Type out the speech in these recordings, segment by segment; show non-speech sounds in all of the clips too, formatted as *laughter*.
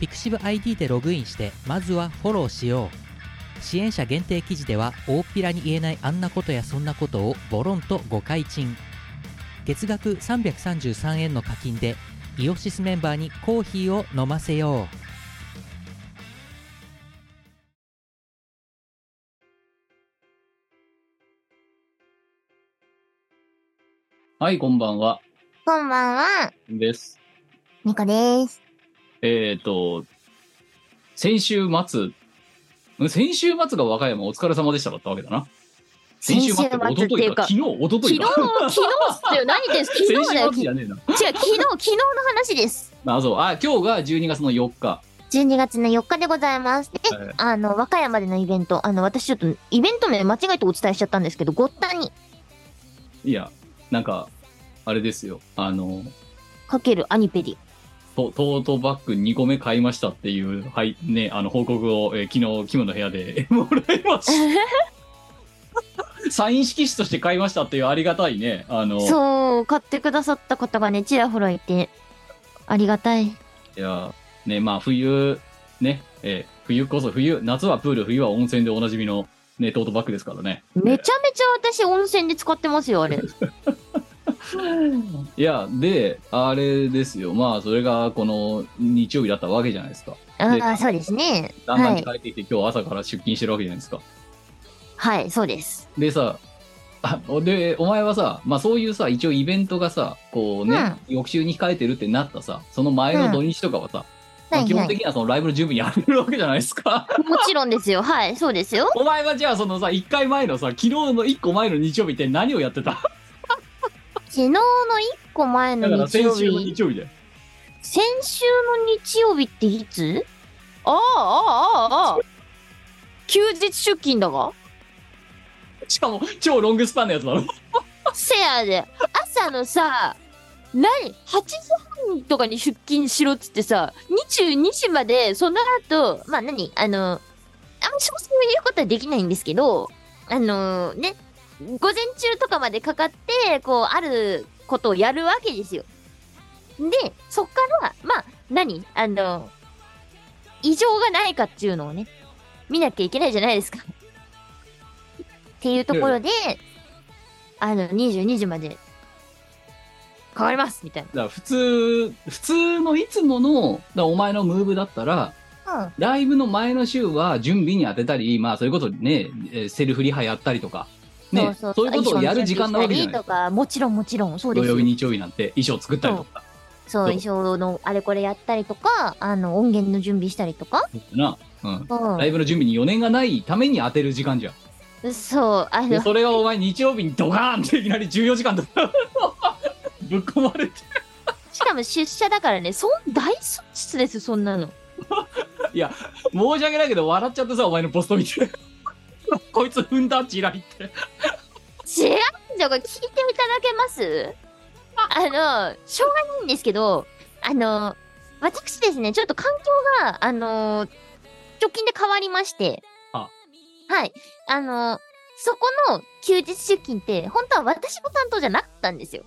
ピクシブ ID でログインしてまずはフォローしよう。支援者限定記事では大っぴらに言えないあんなことやそんなことをボロンと誤解賃月額333円の課金でイオシスメンバーにコーヒーを飲ませよう。はい、こんばんは。こんばんは。です。ニコですえっ、と、先週末、ん先週末が和歌山お疲れ様でしただったわけだな。先週末っていうか一昨日か、昨日、一昨日昨日、か。昨日っすよ。何です？昨先日だよ。違う、昨日、昨日の話です。あ、そう。あ、今日が12月の4日。12月の4日でございますで、はいあの和歌山でのイベントあの私ちょっとイベント名間違えてお伝えしちゃったんですけどごったにいや、なんか、あれですよ。あの、かけるアニペディトトートバッグ2個目買いましたっていう、はい、ね、あの、報告を、えー昨日、キムの部屋で *laughs* もらいました。*laughs* サイン色紙として買いましたっていうありがたいね、あの、そう買ってくださった方がねちらほらいてありがたいいや、ね、まあ冬、ね、えー冬こそ冬、夏はプール、冬は温泉でおなじみの、ね、トートバッグですからね。めちゃめちゃ私温泉で使ってますよあれ *laughs* いや、で、あれですよ。まあ、それがこの日曜日だったわけじゃないですか。ああそうですね。だんだんはい。帰ってきて、今日朝から出勤してるわけじゃないですか。はいそうです。でさ、あで、お前はさ、まあそういうさ、一応イベントがさ、こうね、翌週に控えてるってなったさ、その前の土日とかはさ、まあ基本的にはそのライブの準備にやってるわけじゃないですか。もちろんですよ。はいそうですよ。*laughs* お前はじゃあそのさ、1回前のさ、昨日の1個前の日曜日って何をやってた？昨日の1個前のだから日曜先週の日日曜日で。先週の日曜日っていつ？ああ、ああ、ああ。休日出勤だが？しかも超ロングスパンのやつだろ。せやで。朝のさ、何 ?8 時半とかに出勤しろっつってさ、22時まで、その後、まあ何？あの、あんま詳細を言うことはできないんですけど、あのね、午前中とかまでかかって、こう、あることをやるわけですよ。で、そっから、まあ、何？あの、異常がないかっていうのをね、見なきゃいけないじゃないですか。っていうところで、あの、22時まで、変わりますみたいだから普通、普通のいつもの、だお前のムーブだったら、な。ライブの前の週は準備に当てたり、まあそういうことね、えーセルフリハやったりとか、ね、そういうことをやる時間なわけじゃないとか、もちろんもちろん、そうですよ土曜日、日曜日なんて衣装作ったりとか。そう、衣装のあれこれやったりとか、あの、音源の準備したりとか。な、うん。うライブの準備に余念がないために当てる時間じゃん。ん。そう、あの、でそれがお前日曜日にドカーンっていきなり14時間とか *laughs* ぶっ込まれて。しかも出社だからね、そん、大損失です、そんなの。*laughs* 申し訳ないけど笑っちゃってさ、お前のポスト見て。*laughs* こいつ踏んだチラリって。違うんじゃ、これ聞いていただけます？あの、しょうがないんですけど、あの、私ですね、ちょっと環境が、あの、直近で変わりまして、あはい。あの、そこの休日出勤って、本当は私の担当じゃなかったんですよ。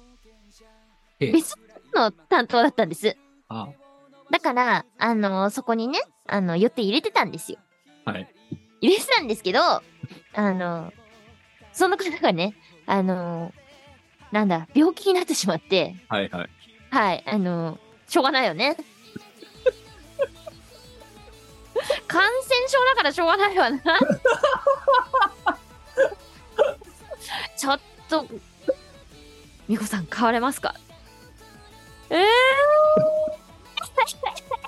ええ別の担当だったんです。あだから、あの、そこにね、あの、予定入れてたんですよ。はい。入れてたんですけど、あの、その方がね、あの、なんだ、病気になってしまって、はいはい。はい、あの、しょうがないよね。*laughs* 感染症だからしょうがないわな。*laughs* ちょっと、みこさん、変われますか？えー、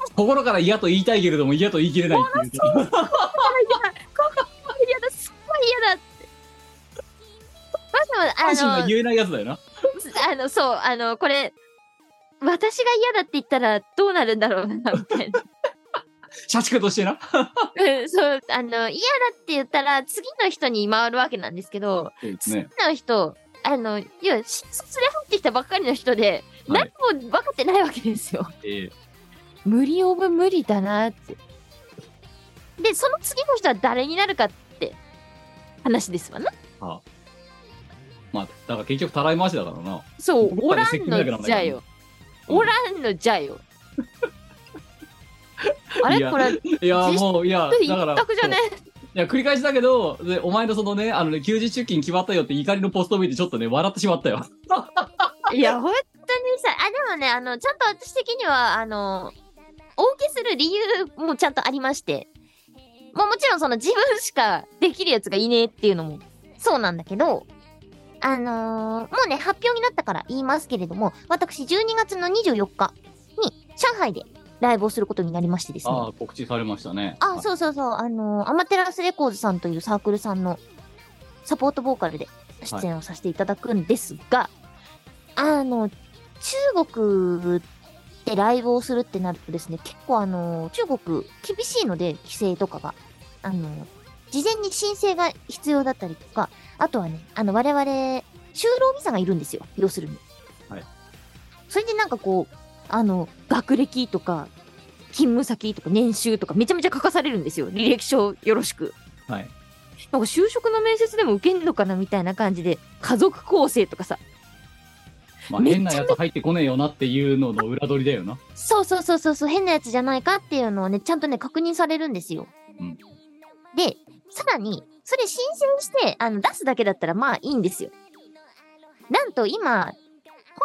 *laughs* 心から嫌と言いたいけれども嫌と言い切れないっていう。嫌だ、すっごい嫌だ。まずは、阪神あの、が言えないやつだよな。あの、そう、あの、これ、私が嫌だって言ったらどうなるんだろうな、みたいな。社畜としてな。うんそう、あの、嫌だって言ったら、次の人に回るわけなんですけど、そうです次ね。の人、あの、いや、新卒で入ってきたばっかりの人で、はい何も分かってないわけですよ。え無理オブ無理だなって。で、その次の人は誰になるかって話ですわな。ーはあまあ、だから結局たらい回しだからな。そう、おらんのじゃよ。おらんのじゃよ。あれ？これ、いや、もう、いや、一だから。択じゃねいや、繰り返しだけど、で、お前のそのね、あのね、休日出勤決まったよって怒りのポストを見てちょっとね、笑ってしまったよ。*laughs* いや、本当にさ、あ、でもね、あの、ちゃんと私的には、あの、お受けする理由もちゃんとありまして、もうもちろんその自分しかできるやつがいねえっていうのもそうなんだけど、あのーもうね、発表になったから言いますけれども、私12月の24日に上海でライブをすることになりましてですね。ああ、告知されましたね。あ、そうそうそう、あのーアマテラスレコーズさんというサークルさんのサポートボーカルで出演をさせていただくんですが、あの、中国でライブをするってなるとですね、結構あの、中国厳しいので、規制とかが。あの、事前に申請が必要だったりとか、あとはね、あの、我々、就労ビザがいるんですよ、要するに。はい。それでなんかこう、あの、学歴とか、勤務先とか年収とかめちゃめちゃ書かされるんですよ。履歴書よろしく。はい。なんか就職の面接でも受けんのかなみたいな感じで、家族構成とかさ。まあ、変なやつ入ってこねえよなっていうのの裏取りだよな。そうそうそうそうそう、変なやつじゃないかっていうのをね、ちゃんとね、確認されるんですよ。うんで、さらに、それ申請して、あの、出すだけだったらまあいいんですよ。なんと今、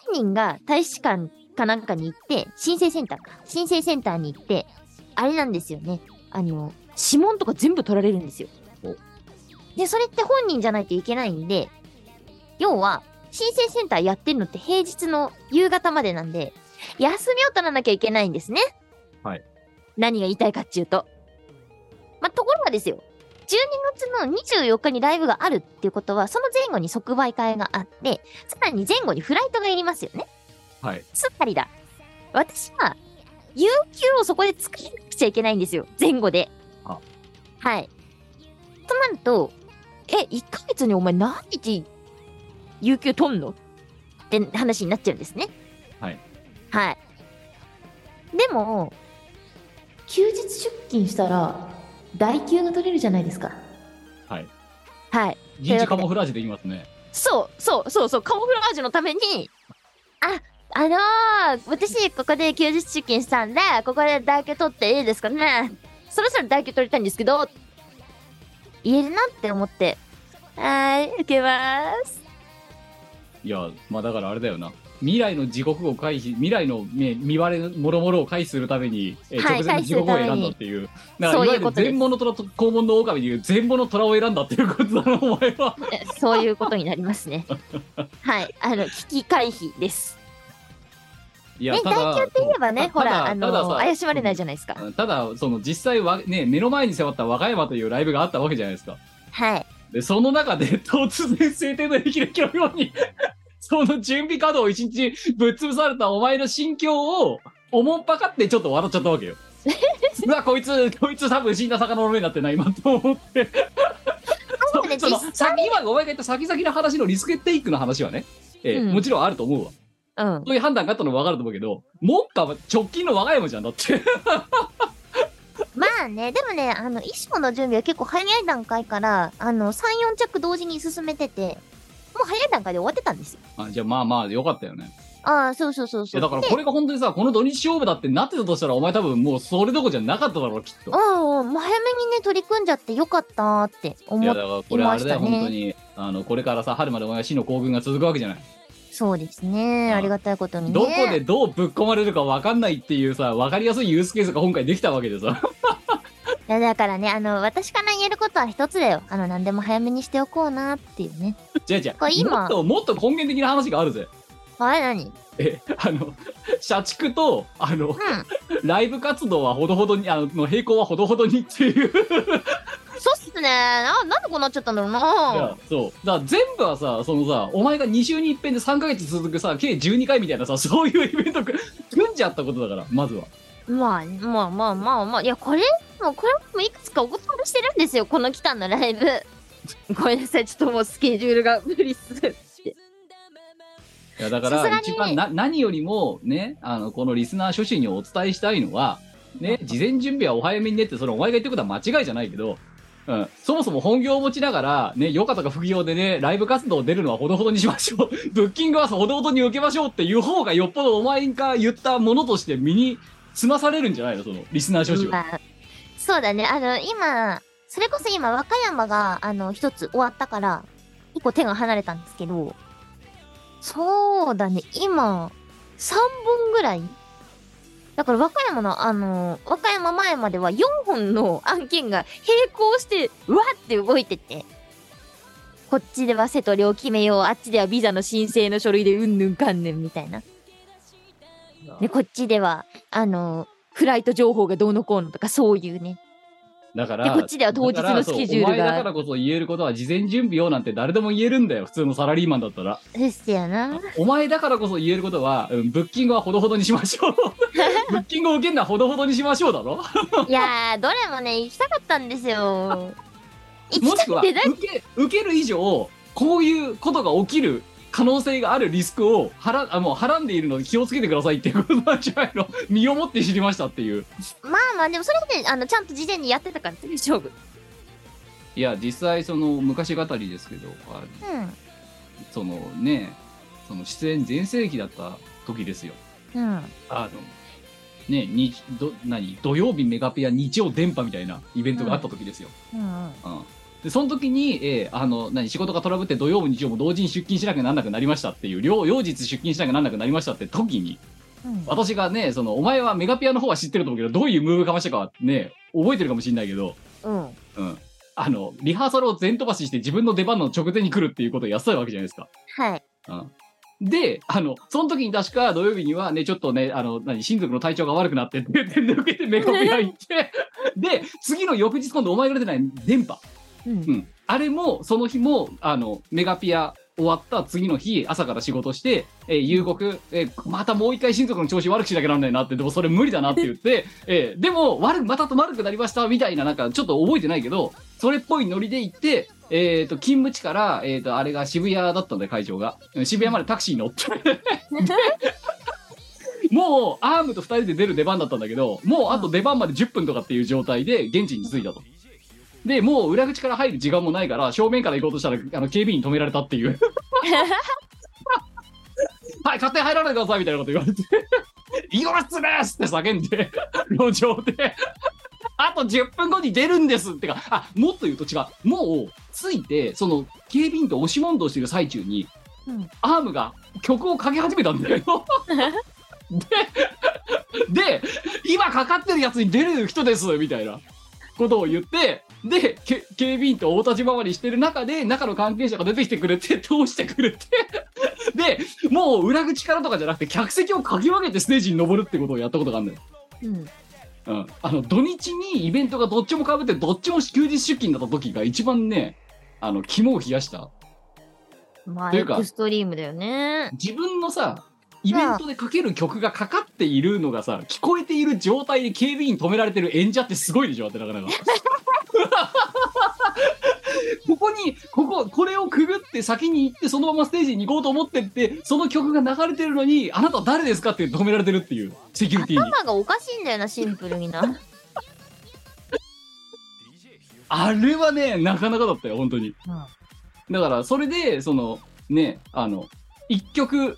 本人が大使館かなんかに行って、申請センターか。申請センターに行って、あれなんですよね。あの、指紋とか全部取られるんですよお。で、それって本人じゃないといけないんで、要は、申請センターやってるのって平日の夕方までなんで、休みを取らなきゃいけないんですね。はい。何が言いたいかっていうと。まあ、ところがですよ。12月の24日にライブがあるっていうことは、その前後に即売会があって、さらに前後にフライトがいりますよね。はい。つまりだ。私は、有給をそこで使わなくちゃいけないんですよ。前後で。あはい。となると、え、1ヶ月にお前何日、有給取んの？って話になっちゃうんですね。はい。はい。でも、休日出勤したら、代給が取れるじゃないですか。はい。はい。人事カモフラージュできますね。そう、そう、そう、そう、カモフラージュのために、あ、あのー、私、ここで休日出勤したんで、ここで代給取っていいですかねそろそろ代給取りたいんですけど、言えるなって思って、はーい、受けます。いや、まあだからあれだよな。未来の地獄を回避、未来の、ね、見割れもろもろを回避するために、えーはい直前の地獄を選んだっていう。だからいわゆる全物虎と肛門の狼でいう全物虎を選んだっていうことだな、お前は。えそういうことになりますね。*laughs* はい、あの、危機回避です。いね、代給って言えばね、ほら、あの、さ怪しまれないじゃないですか。ただ、その実際は、ね、目の前に迫った和歌山というライブがあったわけじゃないですか。はい。で、その中で *laughs* 突然晴天の霹靂のように、その準備稼働を一日ぶっ潰されたお前の心境を、おもんぱかってちょっと笑っちゃったわけよ。*laughs* うわ、こいつ、こいつ多分死んだ魚の目になってない、今と思って。その実先今お前が言った先々の話のリスクテイクの話はね、えーうんもちろんあると思うわ。うん。そういう判断があったのも分かると思うけど、目下は直近の和歌山じゃんだって。まあね、でもね、あの、衣装の準備は結構早い段階から、あの、3、4着同時に進めてて、もう早い段階で終わってたんですよ。あじゃあまあまあよかったよね。ああ、そうそうそうそう。だからでこれが本当にさ、この土日勝負だってなってたとしたら、お前多分もうそれどころじゃなかっただろう、きっと。うんうん、もう早めにね、取り組んじゃってよかったーってい思っやだからこれあれだよ、いましたね本当に。あの、これからさ、春までお前は死の行軍が続くわけじゃない。そうですね。あありがたいことにね。どこでどうぶっ込まれるか分かんないっていうさ、分かりやすいユースケースが今回できたわけでさ。いやだからね、あの、私から言えることは一つだよ。あの、何でも早めにしておこうなっていうね。違う違う。これ今もっと、もっと根源的な話があるぜ。あれ何？うん。え、あの、社畜と、あの、ライブ活動はほどほどに、あの、の並行はほどほどにっていう。そうっすね。な、なんでこうなっちゃったんだろういなやそう。だ全部はさ、そのさ、お前が2週に一遍で3ヶ月続くさ、計12回みたいなさ、そういうイベントく組んじゃったことだから、まずは。まあ、まあまあまあまあ、いや、これ、もうこれもいくつかお断りしてるんですよ、この期間のライブ。*laughs* ごめんなさい、ちょっともうスケジュールが無理っす。いやだからさすがに一番な何よりもねあのこのリスナー初心にお伝えしたいのはね事前準備はお早めにねってそれお前が言ってることは間違いじゃないけど、うん、そもそも本業を持ちながらね余暇とか副業でねライブ活動出るのはほどほどにしましょう。*laughs* ブッキングはほどほどに受けましょうっていう方がよっぽどお前が言ったものとして身につまされるんじゃないのそのリスナー初心は、そうだね、あの、今、それこそ今、和歌山が、あの、一つ終わったから、一個手が離れたんですけど、そうだね、今、3本ぐらい。だから和歌山の、あの、和歌山前までは4本の案件が並行して、うわって動いてて、こっちでは瀬戸量決めよう、あっちではビザの申請の書類でうんぬんかんぬんみたいな。で、こっちでは、あの、フライト情報がどうのこうのとか、そういうね。だからでこっちでは当日のスケジュールがだからそうお前だからこそ言えることは事前準備をなんて誰でも言えるんだよ普通のサラリーマンだったらですよな。お前だからこそ言えることは、うん、ブッキングはほどほどにしましょう。*laughs* ブッキングを受けるのはほどほどにしましょうだろいやー、どれもね、行きたかったんですよ。行 *laughs* きもしたくは、くてだ受け、受ける以上、こういうことが起きる可能性があるリスクをはら、あもうはらんでいるので気をつけてくださいっていうことなんじゃないの？*laughs* 身をもって知りましたっていう。まあまあ、でもそれで、あの、ちゃんと事前にやってたから大丈夫。いや、実際その昔語りですけど、うん。そのね、その出演全盛期だった時ですよ。うん。あの、ね、にど何？土曜日メガペア日曜電波みたいなイベントがあった時ですよ。うん。うんでその時に、えーあの何仕事がトラブって土曜も日曜も同時に出勤しなきゃなんなくなりましたっていう両両日出勤しなきゃなんなくなりましたって時にうん。私がねそのお前はメガペアの方は知ってると思うけどどういうムーブかましたかはね覚えてるかもしれないけど、うん。うん、あのリハーサルを全飛ばしして自分の出番の直前に来るっていうことをやってたわけじゃないですか。はい。うんで、あの、その時に確か土曜日にはね、ちょっとね、あの、何、親族の体調が悪くなってって抜けてメガペア行って、*laughs* で、次の翌日今度お前が出てない電波。うんう。ん。あれも、その日も、あの、メガピア終わった次の日、朝から仕事して、えー夕刻、えーまたもう一回親族の調子悪くしなきゃなんないなって、でもそれ無理だなって言って、*laughs* えーでも、悪く、また悪くなりました、みたいな、なんか、ちょっと覚えてないけど、それっぽいノリで行って、えっ、と、勤務地から、えっ、と、あれが渋谷だったんで、会場が。うん渋谷までタクシーに乗って。*laughs* もう、アームと二人で出る出番だったんだけど、もうあと出番まで10分とかっていう状態で現地に着いたと。で、もう裏口から入る時間もないから、正面から行こうとしたら、あの、警備員に止められたっていう。*laughs* はい、勝手に入らないでくださいみたいなこと言われて、*laughs* イゴラスですって叫んで、*laughs* 路上で、あと10分後に出るんですってか、あ、もっと言うと違う。もう、着いて、その、警備員と押し問答してる最中に、うんアームが曲をかけ始めたんだよ。で、で、今かかってるやつに出る人ですみたいなことを言って、で、け警備員と大立ち回りしてる中で、中の関係者が出てきてくれて、*laughs* 通してくれて、*laughs* で、もう裏口からとかじゃなくて、客席をかき分けてステージに登るってことをやったことがあるんだよ。うん。うん。あの、土日にイベントがどっちも被って、どっちも休日出勤だった時が一番ね、あの、肝を冷やした。まあ、というかエクストリームだよね。自分のさ、イベントでかける曲がかかっているのがさ、聞こえている状態で警備員止められてる演者ってすごいでしょってなかなか。*laughs* *laughs* ここに、ここ、これをくぐって先に行って、そのままステージに行こうと思ってって、その曲が流れてるのに、あなた誰ですかって止められてるっていう、セキュリティに。頭がおかしいんだよな、シンプルにな。*laughs* あれはね、なかなかだったよ、本当に。だから、それで、その、ね、あの、一曲、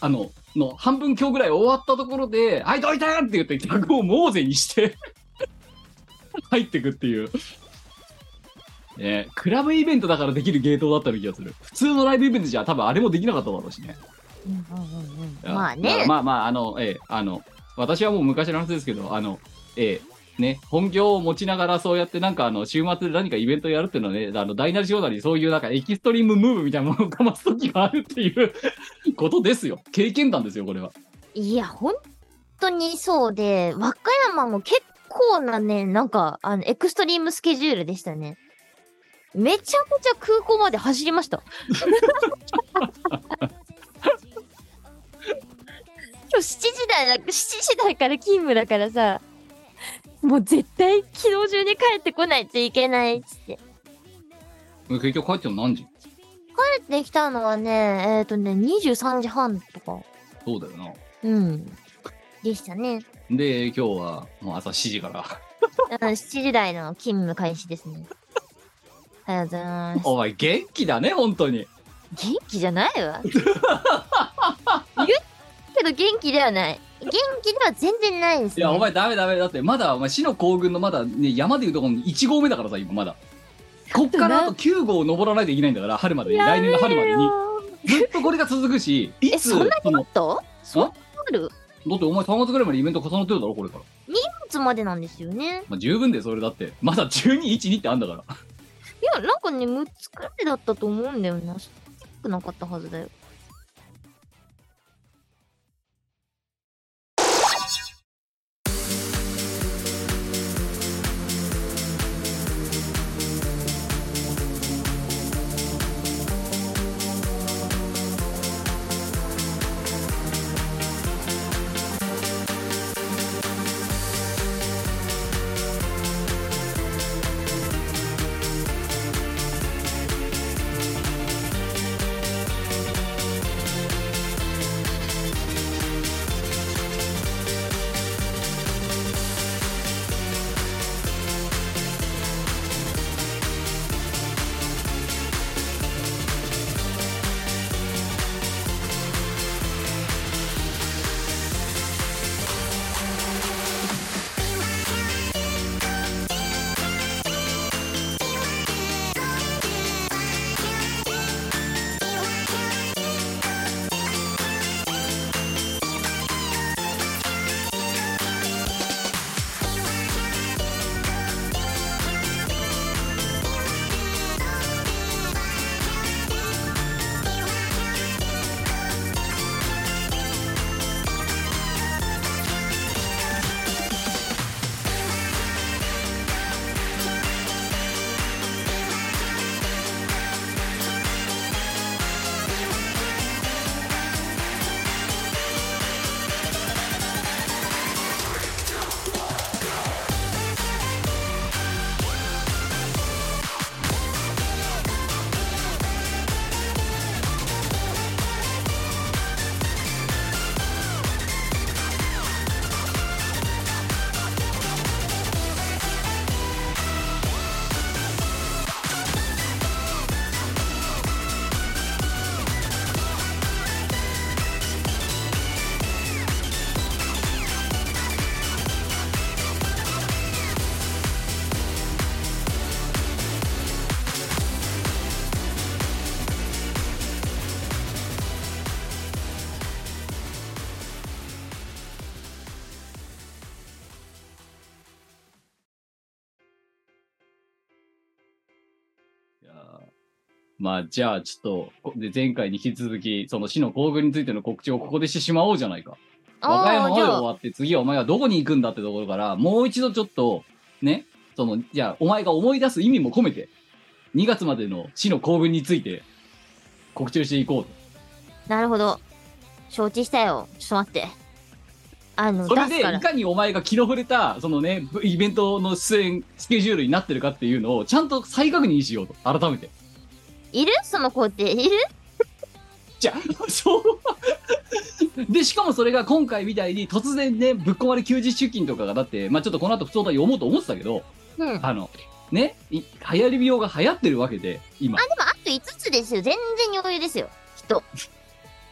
あの、の半分今日ぐらい終わったところで、はい、どいたって言って、客をモーゼにして、*laughs* 入ってくっていう。ね、クラブイベントだからできるゲートだったような気がする。普通のライブイベントじゃ多分あれもできなかっただろうしね。まあだからね。まあまあ、あの、ええ、あの、私はもう昔の話ですけど、あの、ええ、ね、本業を持ちながらそうやってなんかあの、週末で何かイベントやるっていうのはね、あの、大なり小なりそういうなんかエキストリームムーブみたいなものをかます時があるっていうことですよ。経験談ですよ、これは。いや、本当にそうで、和歌山も結構なね、なんか、あの、エクストリームスケジュールでしたね。めちゃくちゃ空港まで走りました。*laughs* 今日7時台だ、7時台から勤務だからさ、もう絶対昨日中に帰ってこないといけないっつって。結局帰っても何時？帰ってきたのはね、えっ、とね、23時半とか。そうだよな。うん。でしたね。で、今日はもう朝7時から。うん7時台の勤務開始ですね。ありがとうございます。お前元気だね、本当に。元気じゃないわ。言うけど元気ではない。元気では全然ないです、ね。いや、お前ダメダメ。だって、まだ、お前、死の行軍のまだ、ね、山でいうところの1号目だからさ、今まだ。こっからあと9号登らないといけないんだから、春までに。来年の春までに。ずっとこれが続くし、いえ、つ、そんなにものっとそんなにある？だってお前3月ぐらいまでイベント重なってるだろ、これから。?2 月までなんですよね。まあ、十分でそれだって。まだ12、1、2ってあんだから。いや、なんかね、6つくらいだったと思うんだよな。そんなくなかったはずだよ。まあ、じゃあ、ちょっとこ、で、前回に引き続き、その死の行軍についての告知をここでしてしまおうじゃないか。和歌山まで終わって、次はお前はどこに行くんだってところから、もう一度ちょっと、ね、その、じゃあ、お前が思い出す意味も込めて、2月までの死の行軍について、告知をしていこうと。なるほど。承知したよ。ちょっと待って。あの、それで、い。かにお前が気の触れた、そのね、イベントの出演スケジュールになってるかっていうのを、ちゃんと再確認しようと、改めて。いる？その工程。いる？じゃあ、*laughs* そう。で、しかもそれが今回みたいに突然ね、ぶっ込まれ休日出勤とかがだって、まあちょっとこの後普通だ読もうと思ってたけど、うん。あ、あの、ね、い流行り病が流行ってるわけで、今。でもあと5つですよ。全然余裕ですよ。きっと。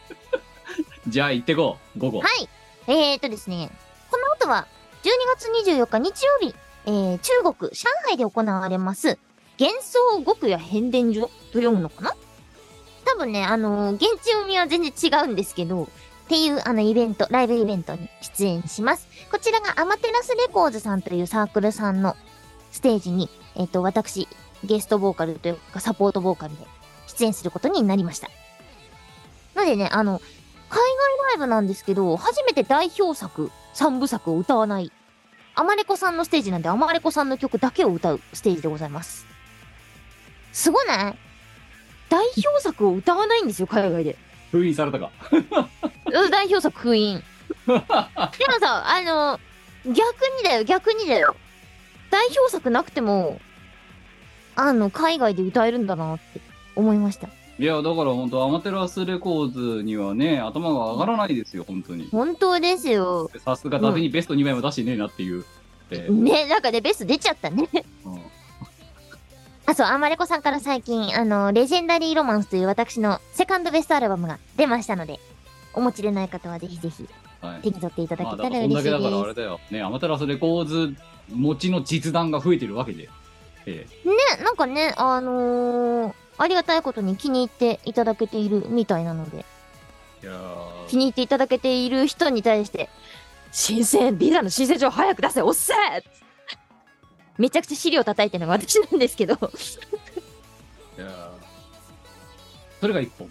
*laughs* じゃあ行ってこう、午後。はい。えーとですね、この後は、12月24日日曜日、えー、中国、上海で行われます、幻想極夜変電所と読むのかな？多分ね、あのー現地読みは全然違うんですけど、っていうあのイベント、ライブイベントに出演します。こちらがアマテラスレコーズさんというサークルさんのステージに、えっ、と、私、ゲストボーカルというかサポートボーカルで出演することになりました。なのでね、あの、海外ライブなんですけど、初めて代表作、三部作を歌わない。アマレコさんのステージなんで、アマレコさんの曲だけを歌うステージでございます。すごない？代表作を歌わないんですよ、海外で。封印されたか。うん代表作封印。*laughs* でもさ、あの、逆にだよ、逆にだよ。代表作なくても、あの、海外で歌えるんだなって思いました。いや、だから本当アマテラスレコーズにはね、頭が上がらないですよ、本当に。本当ですよ。さすが、伊達にベスト2枚も出してねえなっていう。でね、なんかね、ベスト出ちゃったね。うんあ、そう、アマレコさんから最近、あの、レジェンダリーロマンスという私のセカンドベストアルバムが出ましたので、お持ちでない方はぜひぜひはい手に取っていただまあ、けたら嬉しいでそんだけだからあれす。だよ。ね、アマテラスレコーズ持ちの実弾が増えてるわけで。えね、なんかね、あのーありがたいことに気に入っていただけているみたいなので、えいやー気に入っていただけている人に対して、申請、ビザの申請状早く出せ、おっせーめちゃくちゃ資料叩いてるのが私なんですけど、いやーそれが一本。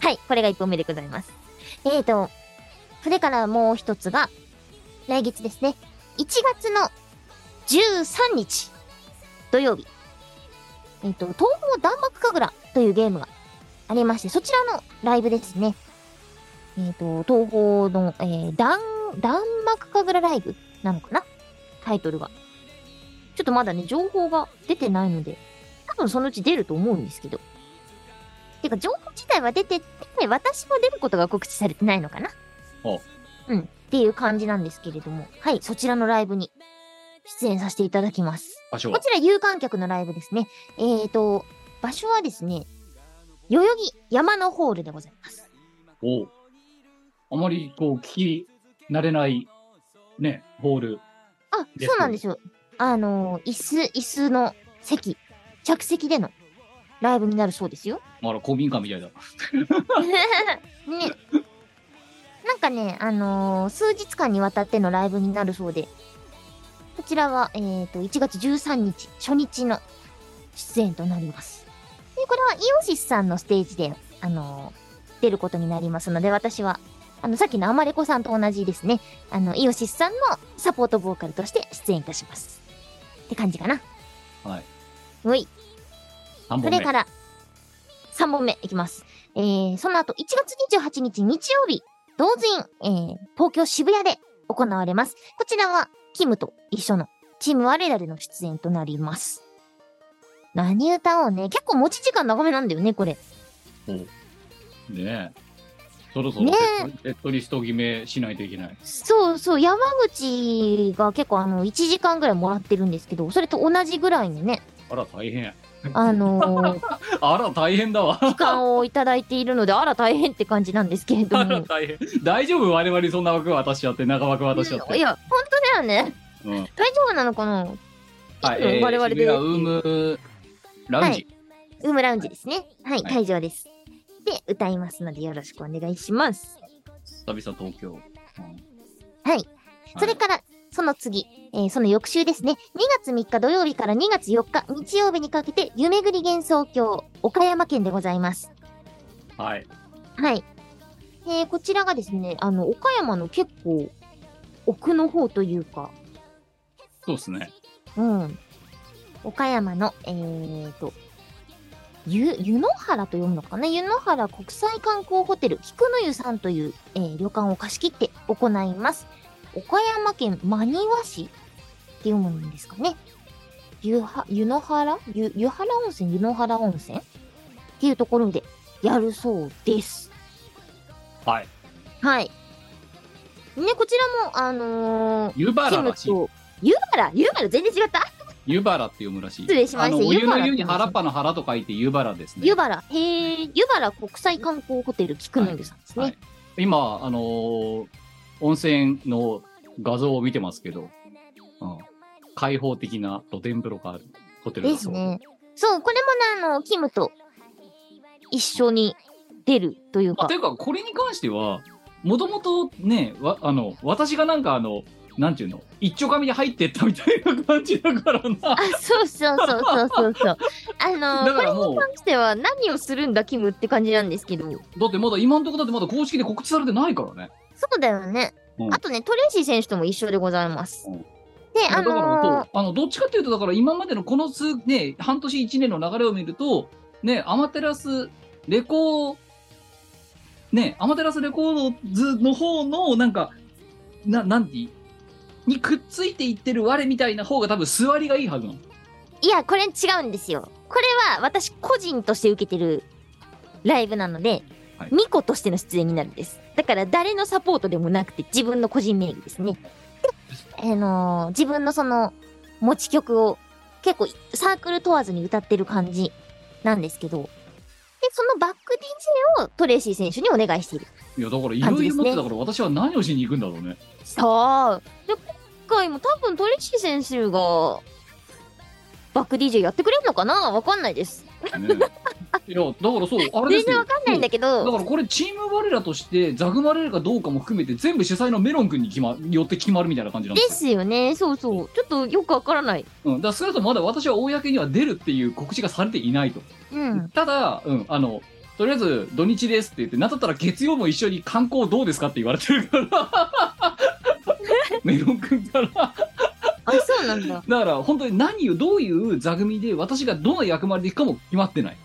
はい、これが1本目でございます。えーと、それからもう一つが、来月ですね。1月の13日、土曜日。えっ、と、東方弾幕神楽というゲームがありまして、そちらのライブですね。えっ、と、東方の、えー、弾、弾幕神楽ライブなのかな？タイトルが。ちょっとまだね、情報が出てないので、多分そのうち出ると思うんですけど。てか、情報自体は出てて、私も出ることが告知されてないのかなおうん。っていう感じなんですけれども。はい、そちらのライブに出演させていただきます。場所は？こちら有観客のライブですね。えーと、場所はですね、代々木山のホールでございます。おうあまりこう、聞き慣れない、ね、ホール。あ、そうなんですよ。あのー、椅子、椅子の席、着席でのライブになるそうですよ。あら、公民館みたいだ。*laughs* ね。なんかね、あのー数日間にわたってのライブになるそうで、こちらは、えっ、と、1月13日、初日の出演となります。で、これはイオシスさんのステージで、あのー出ることになりますので、私は、あの、さっきのアマレコさんと同じですね、あの、イオシスさんのサポートボーカルとして出演いたします。って感じかな。はい。うい。3本目。それから、3本目いきます。えー、その後、1月28日日曜日、同人、えー、東京渋谷で行われます。こちらは、キムと一緒の、チーム我らでの出演となります。何歌おうね。結構持ち時間長めなんだよね、これ。ねえ。そろそろねセットリスト決めしないといけない。そうそう、山口が結構あの、1時間ぐらいもらってるんですけど、それと同じぐらいのね、あら、大変。あのー *laughs* あら、大変だわ。時間をいただいているので、あら大変って感じなんですけれどあら、も。大変。大丈夫？我々にそんな枠渡しちゃって、長枠渡しちゃって。いや、本当だよね。うん。大丈夫なのかな？はい、うんえー、我々でウームラウンジ。ウームラウンジですね。はい、はい会場です。で、歌いますのでよろしくお願いします。久々東京。うんはい。それから、その次、えーその翌週ですね。2月3日土曜日から2月4日日曜日にかけて、夢ぐり幻想郷、岡山県でございます。はい。はい。えーこちらがですね、あの、岡山の結構、奥の方というか、そうですね。うん。岡山の、えーと、ゆ、湯の原と読むのかな？湯の原国際観光ホテル、菊の湯さんという、えー旅館を貸し切って行います。岡山県真庭市って読むんですかね？湯は、湯の原？湯、湯原温泉？湯の原温泉？っていうところでやるそうです。はい。はい。ね、こちらも、あのー、湯原らしい。と、湯原？湯原全然違った？湯原って読むらしい。失礼しましたあの、お湯の湯に湯原っぱの原と書いて湯原ですね。湯原、へえ、湯原国際観光ホテル菊の湯さんですね。はい今、あのー温泉の画像を見てますけど、うん、開放的な露天風呂があるホテルだそうですね。そう、これもね、あの、キムと一緒に出るというかまあとい、うか、これに関しては、もともとね、わ、あの、私がなんかあの、なんていうの、一丁紙で入ってったみたいな感じだからな。あ、そうそうそうそうそうそう。あの、だこれに関しては何をするんだ、キムって感じなんですけど、だってまだ今のところだってまだ公式で告知されてないからね。そうだよね。うんあとね、トレイシー選手とも一緒でございます。うんで、あのーあのどっちかっていうとだから今までのこの数ね半年1年の流れを見るとねアマテラスレコーねアマテラスレコードズの方のなんかななんてにくっついていってる我みたいな方が多分座りがいいはずなのいや、これ違うんですよ。これは私個人として受けてるライブなので、はいミコとしての出演になるんです。だから誰のサポートでもなくて自分の個人名義ですね。で、あのー自分のその持ち曲を結構サークル問わずに歌ってる感じなんですけど、で、そのバック DJ をトレイシー選手にお願いしている。いやだからいろいろ持ってたから私は何をしに行くんだろうねさあ、で、今回も多分トレイシー選手がバック DJ やってくれるのかな？わかんないです。ねいやだからそうあれ全然わかんないんだけど、だからこれチーム我らとしてザグまれるかどうかも含めて全部主催のメロン君に決まよって決まるみたいな感じなんでですすよね。そうそう。ちょっとよくわからない。よ、うん、だから少なくともまだ私は公には出るっていう告知がされていないと、うん。ただ、うん、あのとりあえず土日ですって言ってなんだったら月曜も一緒に観光どうですかって言われてるから *laughs* メロン君から。あ、そうなんだ。だから本当に何をどういう座組で私がどの役割でいくかも決まってない。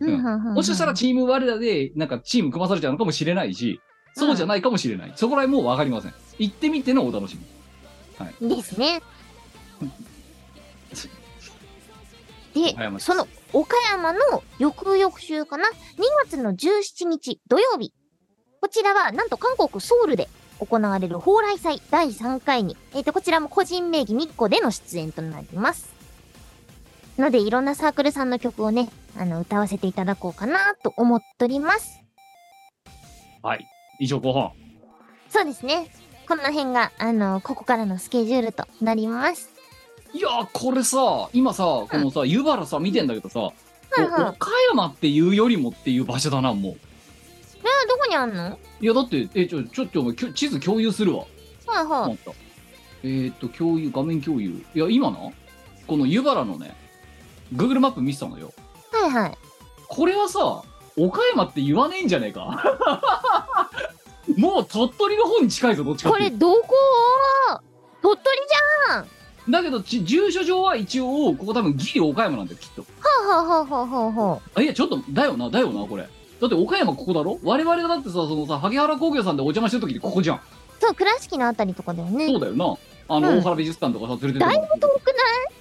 うんもしかしたらチーム我らでなんかチーム組まされちゃうのかもしれないしそうじゃないかもしれない、そこら辺もう分かりません。行ってみてのお楽しみ。ですね。*laughs* でその岡山の翌々週かな ?2 月の17日土曜日。こちらはなんと韓国ソウルで行われる蓬莱祭第3回に、えっ、と、こちらも個人名義ミッコでの出演となります。ので、いろんなサークルさんの曲をね、あの、歌わせていただこうかなと思っております。はい以上後半そうですね。この辺が、あの、ここからのスケジュールとなります。いやーこれさ今さこのさ湯原さ見てんだけどさ、はいはい。あ、岡山っていうよりもっていう場所だなもうどこにあんの？はいいやだってえちょちょっとお前きょ地図共有するわ。いはい。思ったえー、っと共有画面共有。いや今なこの湯原のね Google マップ見てたのよ。はいはい。これはさ岡山って言わねえんじゃねえか？*laughs* もう鳥取の方に近いぞどっちかっこれていう。どこ？鳥取じだけどち住所上は一応ここ多分ギリ岡山なんだよきっと。ゃんはあはあはあはあはあ。あいやちょっとだよなだよなこれだって岡山ここだろ？我々がだってさそのさ萩原工業さんでお邪魔してる時ってここじゃん。そう、倉敷のあたりとかだよね。そうだよな。あの、うん。大原美術館とかさ連れてだいぶ遠く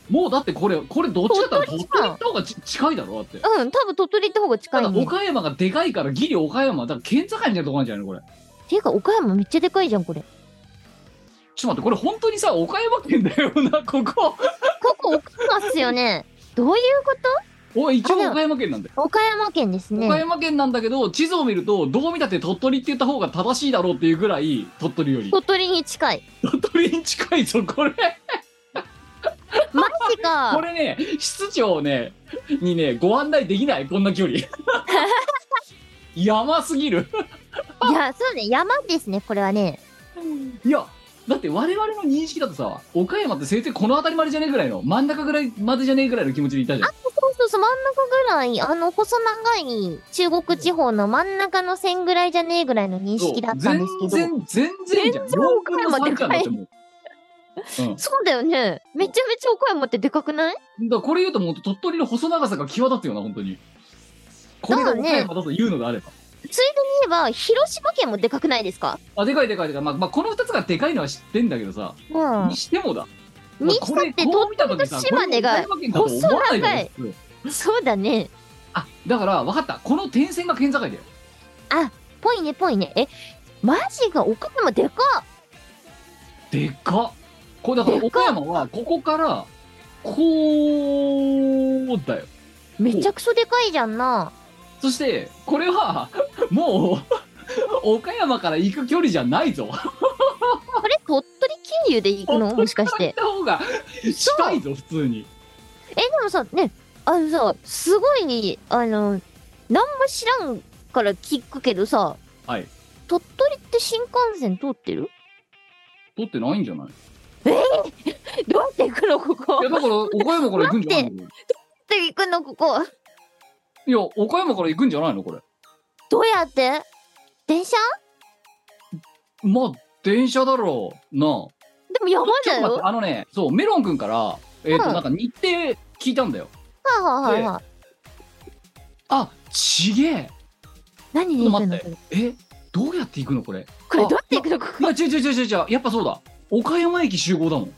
もうだってこれこれどっちかって言ったら鳥鳥取行った方がち近いだろだってないうん、多分鳥取行った方が近ただいね。岡山がでかいからギリ岡山だから県境みたいなとこなんじゃないのこれ。ていうか、岡山めっちゃでかいじゃん、これ。ちょっと待ってこれ本当にさ岡山県だよなここ。ここ岡山っすよね。どういうこおい一応岡山県なんだよ、と岡山県ですね。岡山県なんだけど地図を見るとどう見たって鳥取って言った方が正しいだろうっていうぐらい鳥取より鳥取に近い。鳥取に近いぞこれマジかこ。れね室長ねにねご案内できないこんな距離 *laughs* 山すぎるいや、そうね、山ですね、これはね。いやだって我々の認識だとさ岡山ってせいぜいこの辺りまでじゃねえぐらいの真ん中ぐらいまでじゃねえぐらいの気持ちでいたじゃん。そうそうそう、真ん中ぐらい、あの、細長い中国地方の真ん中の線ぐらいじゃねえぐらいの認識だったんですけど。全然全然じゃん。全然4分の岡山3じゃんだってもう、うん、そうだよね。めちゃめちゃ岡山ってでかくない？だこれ言うともう鳥取の細長さが際立つよな本当に。これが岡山だと言うのであれば、ついでに言えば、広島県もでかくないですか？あでかいでかいでかい、まあまあ、この2つがでかいのは知ってんだけどさ、うん。に。してもだ。にしたって鳥取と島根がこれ岡山県だと思わないそうだね。あだから分かった。この点線が県境だよ。ぽいねぽいね。え、マジが岡山でかでっかこれだから岡山はここからこうだよ。めちゃくそでかいじゃんな。そしてこれはもう *laughs* *laughs* 岡山から行く距離じゃないぞ。これ鳥取経由で行くの？もしかして。行っ。た方が近いぞ普通に。え、でもさ、ね、あのさ、すごい、あの、なんも知らんから聞くけどさ、はい。鳥取って新幹線通ってる？取ってないんじゃない？どうやって行くのここ？いやだから岡山から行くんじゃないの？どうやって行くのここ？いや岡山から行くんじゃないのこれどうやって？電車？まあ電車だろうな。でも山ちょっと待ってだよ。はあのねそうメロン君からえっ、と、うん。なんか日程聞いたんだよ。いはいはいはい。あちげえ。何で行くのちょっと待って。えどうやって行くのこれ？これどうやって行くのここ？いや違う違う違う違う。違うやっぱそうだ。岡山駅集合だもん。え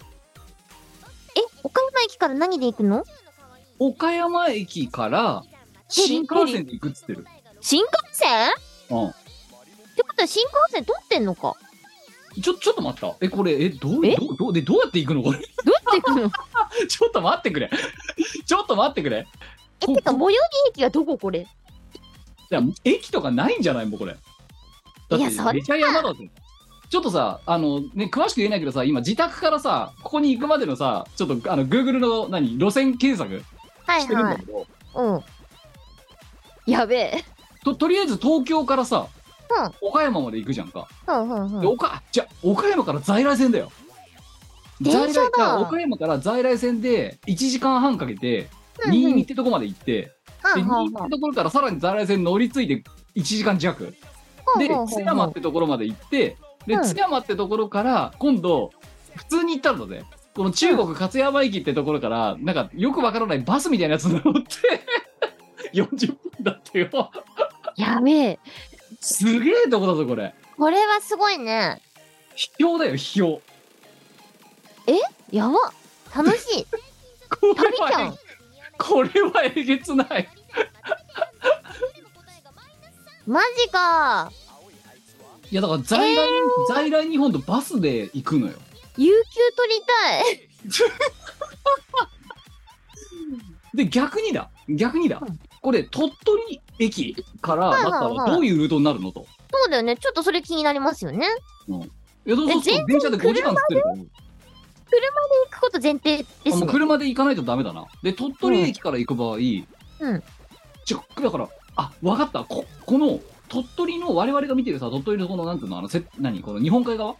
岡山駅から何で行くの？岡山駅から新幹線で行くっつってる新幹線？うん。ってことは新幹線取ってんのか？ちょちょっと待った。えこれえどうえどうどうでどうやって行くの？これ。どうやって行くの？*laughs* ちょっと待ってくれ。ちょっと待ってくれ。えてか最寄り駅がどここれ？いや駅とかないんじゃない？もうこれ。だっていやそんな。めちゃ山だぜちょっとさあのね詳しく言えないけどさ今自宅からさここに行くまでのさちょっとあの Google の何路線検索はいしてるんはいだけど、うん。やべえととりあえず東京からさ、うん。岡山まで行くじゃんか、うんうんでうん。岡じゃあ岡山から在来線だよ。電車来岡山から在来線で1時間半かけて新見ってとこまで行って、で新見ってところからさらに在来線乗り継いで1時間弱。で津山ってところまで行ってでうん。津山ってところから今度普通に行ったんだぜ。この中国勝山駅ってところからなんかよくわからないバスみたいなやつ乗って *laughs* 40分だってよやべえ。すげえとこだぞこれ。これはすごいね。秘境だよ秘境。やば。楽しい。これ旅じゃんはこれはえげつない。マジか。いやだから在来、在来日本とバスで行くのよ。有給取りたい。*laughs* で逆にだ。逆にだ、うん。これ鳥取駅からだったらどういうルートになるのと、そうだよね。ちょっとそれ気になりますよね。いやそうそう全然電車で5時間つってるから行くこと前提であもうすね車で行かないとダメだな。で鳥取駅から行く場合、うん。ちょだからあわかった。ここの鳥取の我々が見てるさ鳥取のこのなんていうのあのせ何？この日本海側？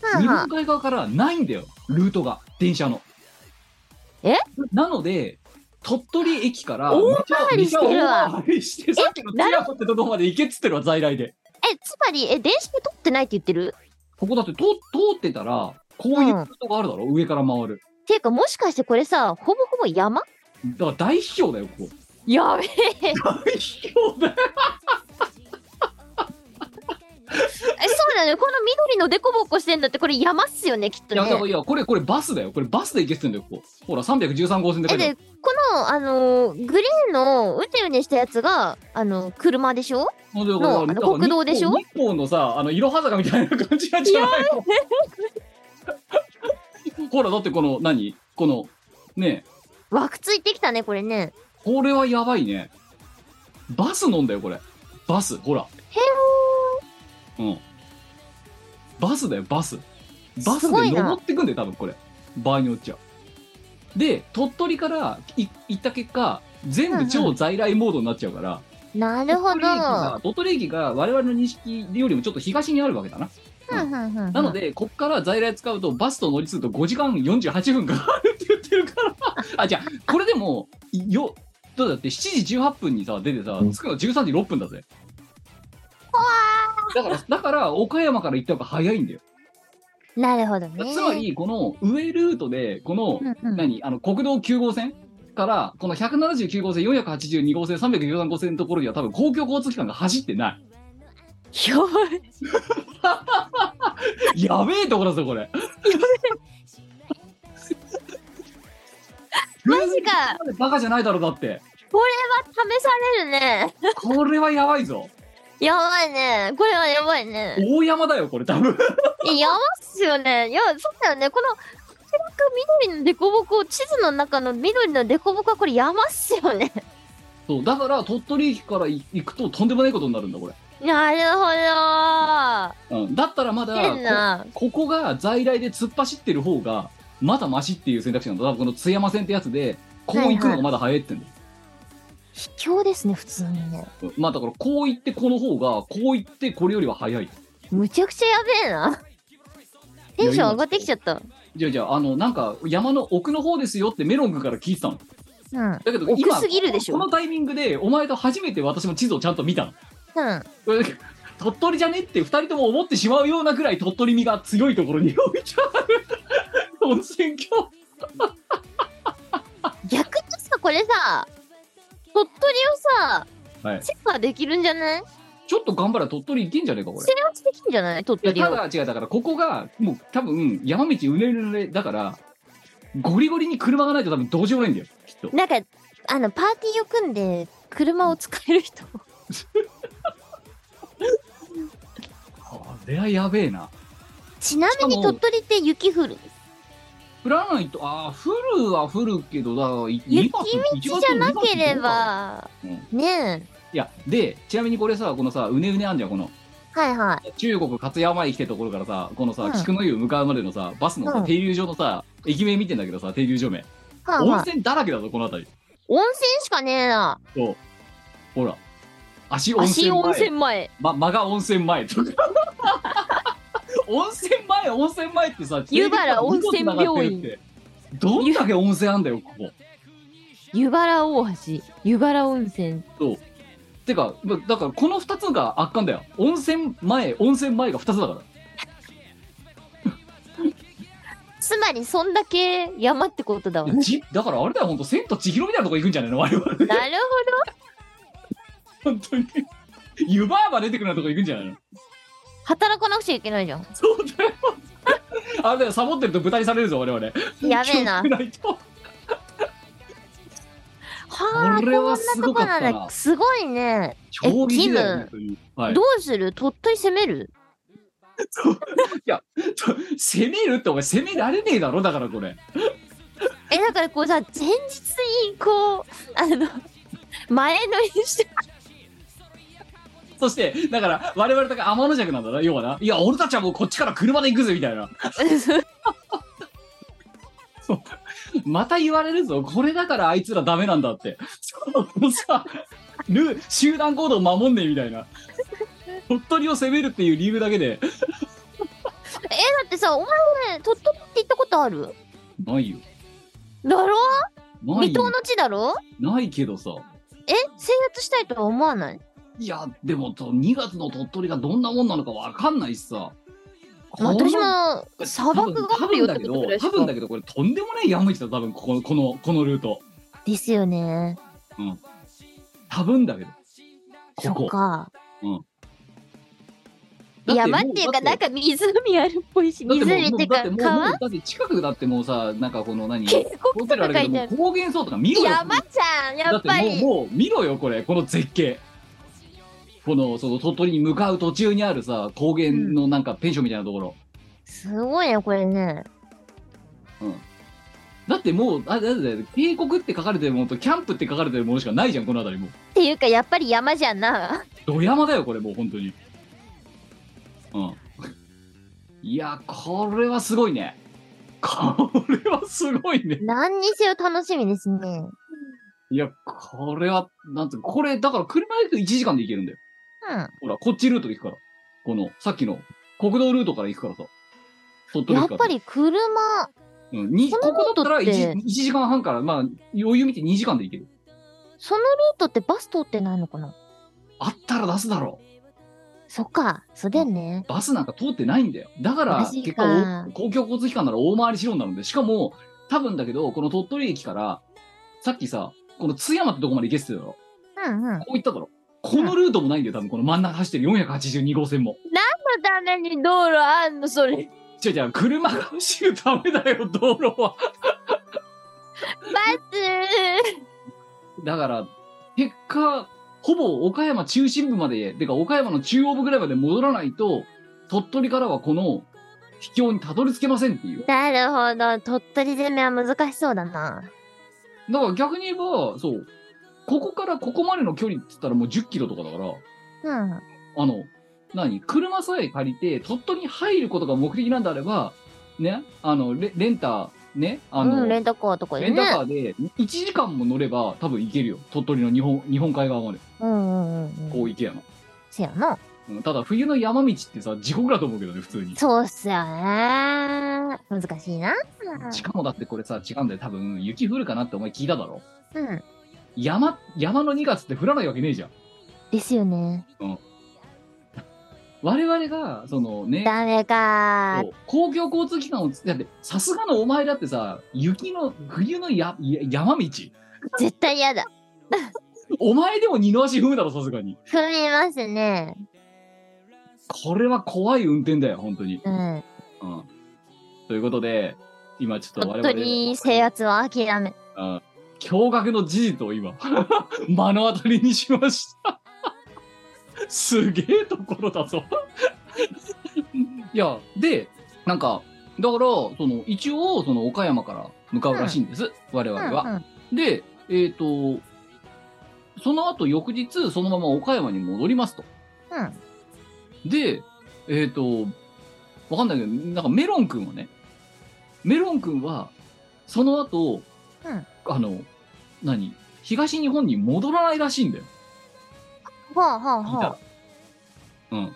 日はいは本海側からないんだよ。ルートが。電車の。え？なので鳥取駅から大回りしてるわ。大回りしてさっきの津山ってとこまで行けっつってるわ。在来でいえつまりえ電車で取ってないって言ってる？ここだって通通ってたらこういうルートがあるだろ、上から回る。ていうかもしかしてこれさほぼほぼ山？だから大秘境だよここ。やべえ。*laughs* 大秘境だよえそうだよ。ねこの緑のデコボコしてんだってこれ山っすよねきっといやだからねいやこれこれバスだよ。これバスで行けってんだよここほら313号線で書いてあでこのあのーグレーのうねうねしたやつがあの車でしょ？ほんでのあの国道でしょ？日光日光のさあのいろは坂みたいな感じなんじゃない？の *laughs* ほらだってこの何？このね。枠ついてきたねこれね。これはやばいね。バス飲んだよこれ。バスほら。へうん。バスだよバス。バスすごいな。で登ってくんだよ多分これ。場合によっちゃ。で鳥取からい行った結果全部超在来モードになっちゃうから、なるほど。鳥取駅が鳥取駅が我々の認識よりもちょっと東にあるわけだな。ななので、こっから在来使うと、バスと乗り継ぐと5時間48分かかるって言ってるから。*laughs* あ、じゃあ、これでも、よ、どうだって7時18分にさ、出てさ、着くの13時6分だぜ。だから、だから、岡山から行った方が早いんだよ。なるほどねつまり、この上ルートで、この、うんうん何、あの、国道9号線から、この179号線、482号線、313号線のところには多分公共交通機関が走ってない。やばいやべえところだぞ、これ。マジかバカじゃないだろ、だって。試されるねこれはやばいぞ。やばいねこれはやばいね大山だよ、これ、多分。えやばっすよねいやそうだよねこのこちらが緑のデコボコ地図の中の緑のデコボコはこれ山っすよねそう、だから、鳥取駅から行くととんでもないことになるんだ、これ。なるほどうん。だったらまだ、こここが在来で突っ走ってる方が、まだマシっていう選択肢なんだ。多分この津山線ってやつで、こう行くのがまだ早いってんだよ。卑怯ですね普通にね。うんまあだから、こう行ってこの方が、こう行ってこれよりは早い。むちゃくちゃやべえな。テンション上がってきちゃった。じゃあじゃあ、あの、なんか、山の奥の方ですよってメロン君から聞いてたの。うん。だけど、奥今、すぎるでしょ。このタイミングで、お前と初めて私も地図をちゃんと見たの。う *laughs* ん鳥取じゃねって二人とも思ってしまうようなぐらい鳥取味が強いところに置いてある。温泉郷。逆にさこれさ鳥取をさはいチェッカーできるんじゃない？ちょっと頑張れば鳥取行けんじゃねえか、これ。制圧できんじゃない？鳥取を。ただ違う、だからここが、もう多分、山道うねうねだから、ゴリゴリに車がないと多分どうしようもないんだよ、きっと。なんか、あの、パーティーを組んで、車を使える人。*laughs* これはやべえな。ちなみに鳥取って雪降る？降らないと、ああ、降るは降るけど、だから、い雪2月道じゃなけれ。1月ば、うんねえ。いや、で、ちなみにこれさ、このさ、うねうねあんじゃん、この。はいはい。中国勝山駅ってところからさ、このさ、うん菊の湯向かうまでのさ、バスのさ、うん停留所のさ、駅名見てんだけどさ、停留所名。はいはい。温泉だらけだぞ、この辺り。温泉しかねえな。そう。ほら。足温泉前。足温泉前。ま、間が温泉前とか。温泉前、温泉前ってさ、湯原温泉病院どんだけ温泉あんだよ、ここ。湯原大橋。湯原温泉。そう。てか、まだからこの2つが圧巻だよ。温泉前、温泉前が2つだから。つまり、そんだけ山ってことだわね。じだからあれだよ、ほんと、千と千尋みたいなとこ行くんじゃないの我々。なる *laughs* 本当に。湯婆婆出てくるようなとこ行くんじゃないのほど。働かなくちゃいけないじゃん。そうだよ。*laughs* あれだよ、サボってると豚にされるぞ、我々。やべえな。はあ、これはすこんなとごかったなこなんだ。すごいね。衝撃だよ、キム。はいど。うする？鳥取攻める？*laughs* 攻めるってお前攻められねえだろだからこれ。え、だからこうさ、前日にこう、あの、前乗りして、そして、だから我々とか天の弱なんだな、要はな。いや、俺たちはもうこっちから車で行くぜ、みたいな。*laughs* また言われるぞ。これだからあいつらダメなんだって。そのさ、ル集団行動を守んねえみたいな。鳥取を攻めるっていう理由だけで。だってさ、お前鳥取って行ったことある？ないよ。だろ？未踏の地だろ？ないけどさ。え制圧したいとは思わない？いや、でもと、2月の鳥取がどんなもんなのかわかんないしさ。私も砂漠があるよってことぐらいしか多分だけどこれとんでもない山道だ多分こここのこのルート。ですよね。多分だけどそこ。こっか。だって山っていうか、なんか湖あるっぽいし、湖っていうか川だって近くだってもうさなんかこの何渓ホ谷とか高原層とか見ろよ山じゃん、やだっぱり。もうもう見ろよこれ。この絶景このその鳥取に向かう途中にあるさ高原のなんかペンションみたいなところ、すごいね、これね。だってもうあだって渓谷って書かれてるものとキャンプって書かれてるものしかないじゃんこの辺りも。うっていうか、やっぱり山じゃんな。ど山だよこれもう本当に。うん。いやこれはすごいね。これはすごいね。何にせよ楽しみですね。いやこれはなんてこれだから車で行くと1時間で行けるんだよほらこっちルートで行くから。このさっきの国道ルートから行くからさ。鳥うん。取やっぱり車、うん、にそこのこだったらルートって 1, 1時間半からまあ余裕見て2時間で行ける。そのルートってバス通ってないのかな？あったら出すだろそっか、そうだよね。バスなんか通ってないんだよ。だからマ、ジ結か。果、お公共交通機関なら大回りしろになるんで、しかも、多分だけど、この鳥取駅から、さっきさ、この津山ってとこまで行けって言ってただろ。うんうん。こう行っただろ。このルートもないんだよ、多分この真ん中走ってる482号線も。のために道路あんの、それ？違う違う、車が走るためだよ、道路は。バスだから、結果、ほぼ岡山中心部まで、てか岡山の中央部ぐらいまで戻らないと、鳥取からはこの秘境にたどり着けませんっていう。なるほど。鳥取攻めは難しそうだな。だから逆に言えば、そう、ここからここまでの距離って言ったらもう10キロとかだから、うん。あの、何？車さえ借りて、鳥取に入ることが目的なんであれば、ね、あの、レレンタ、ね、あの、うん、レンタカーとかでレンタカね。ーで1時間も乗れば多分行けるよ。鳥取の日本日本海側まで。うんうんうんうん。こう行けやな。せやな。うんただ冬の山道ってさ、地獄だと思うけどね、普通に。そうっすよね。難しいな。しかもだってこれさ、違うんだよ。多分雪降るかなってお前聞いただろ。うん。山、山の2月って降らないわけねえじゃん。ですよね。我々が、そのね、ダメかそう公共交通機関をつだってさすがのお前だってさ雪の冬のやや山道絶対嫌だ。*laughs* お前でも二の足踏むだろ、さすがに。踏みますね。これは怖い運転だよ、本当に。うん。うん。ということで、今ちょっと我本々。当に制圧は諦め。うん驚愕の事実を今、*laughs* 目の当たりにしました。すげえところだぞ。いや、で、なんか、だから、その、一応、その、岡山から向かうらしいんです、我々は。うんうんで、えっ、と、その後翌日、そのまま岡山に戻りますと。うん。で、えっ、と、わかんないけど、なんかメロン君はね、メロン君は、その後、うんあの、何？東日本に戻らないらしいんだよ。はあはあはうん。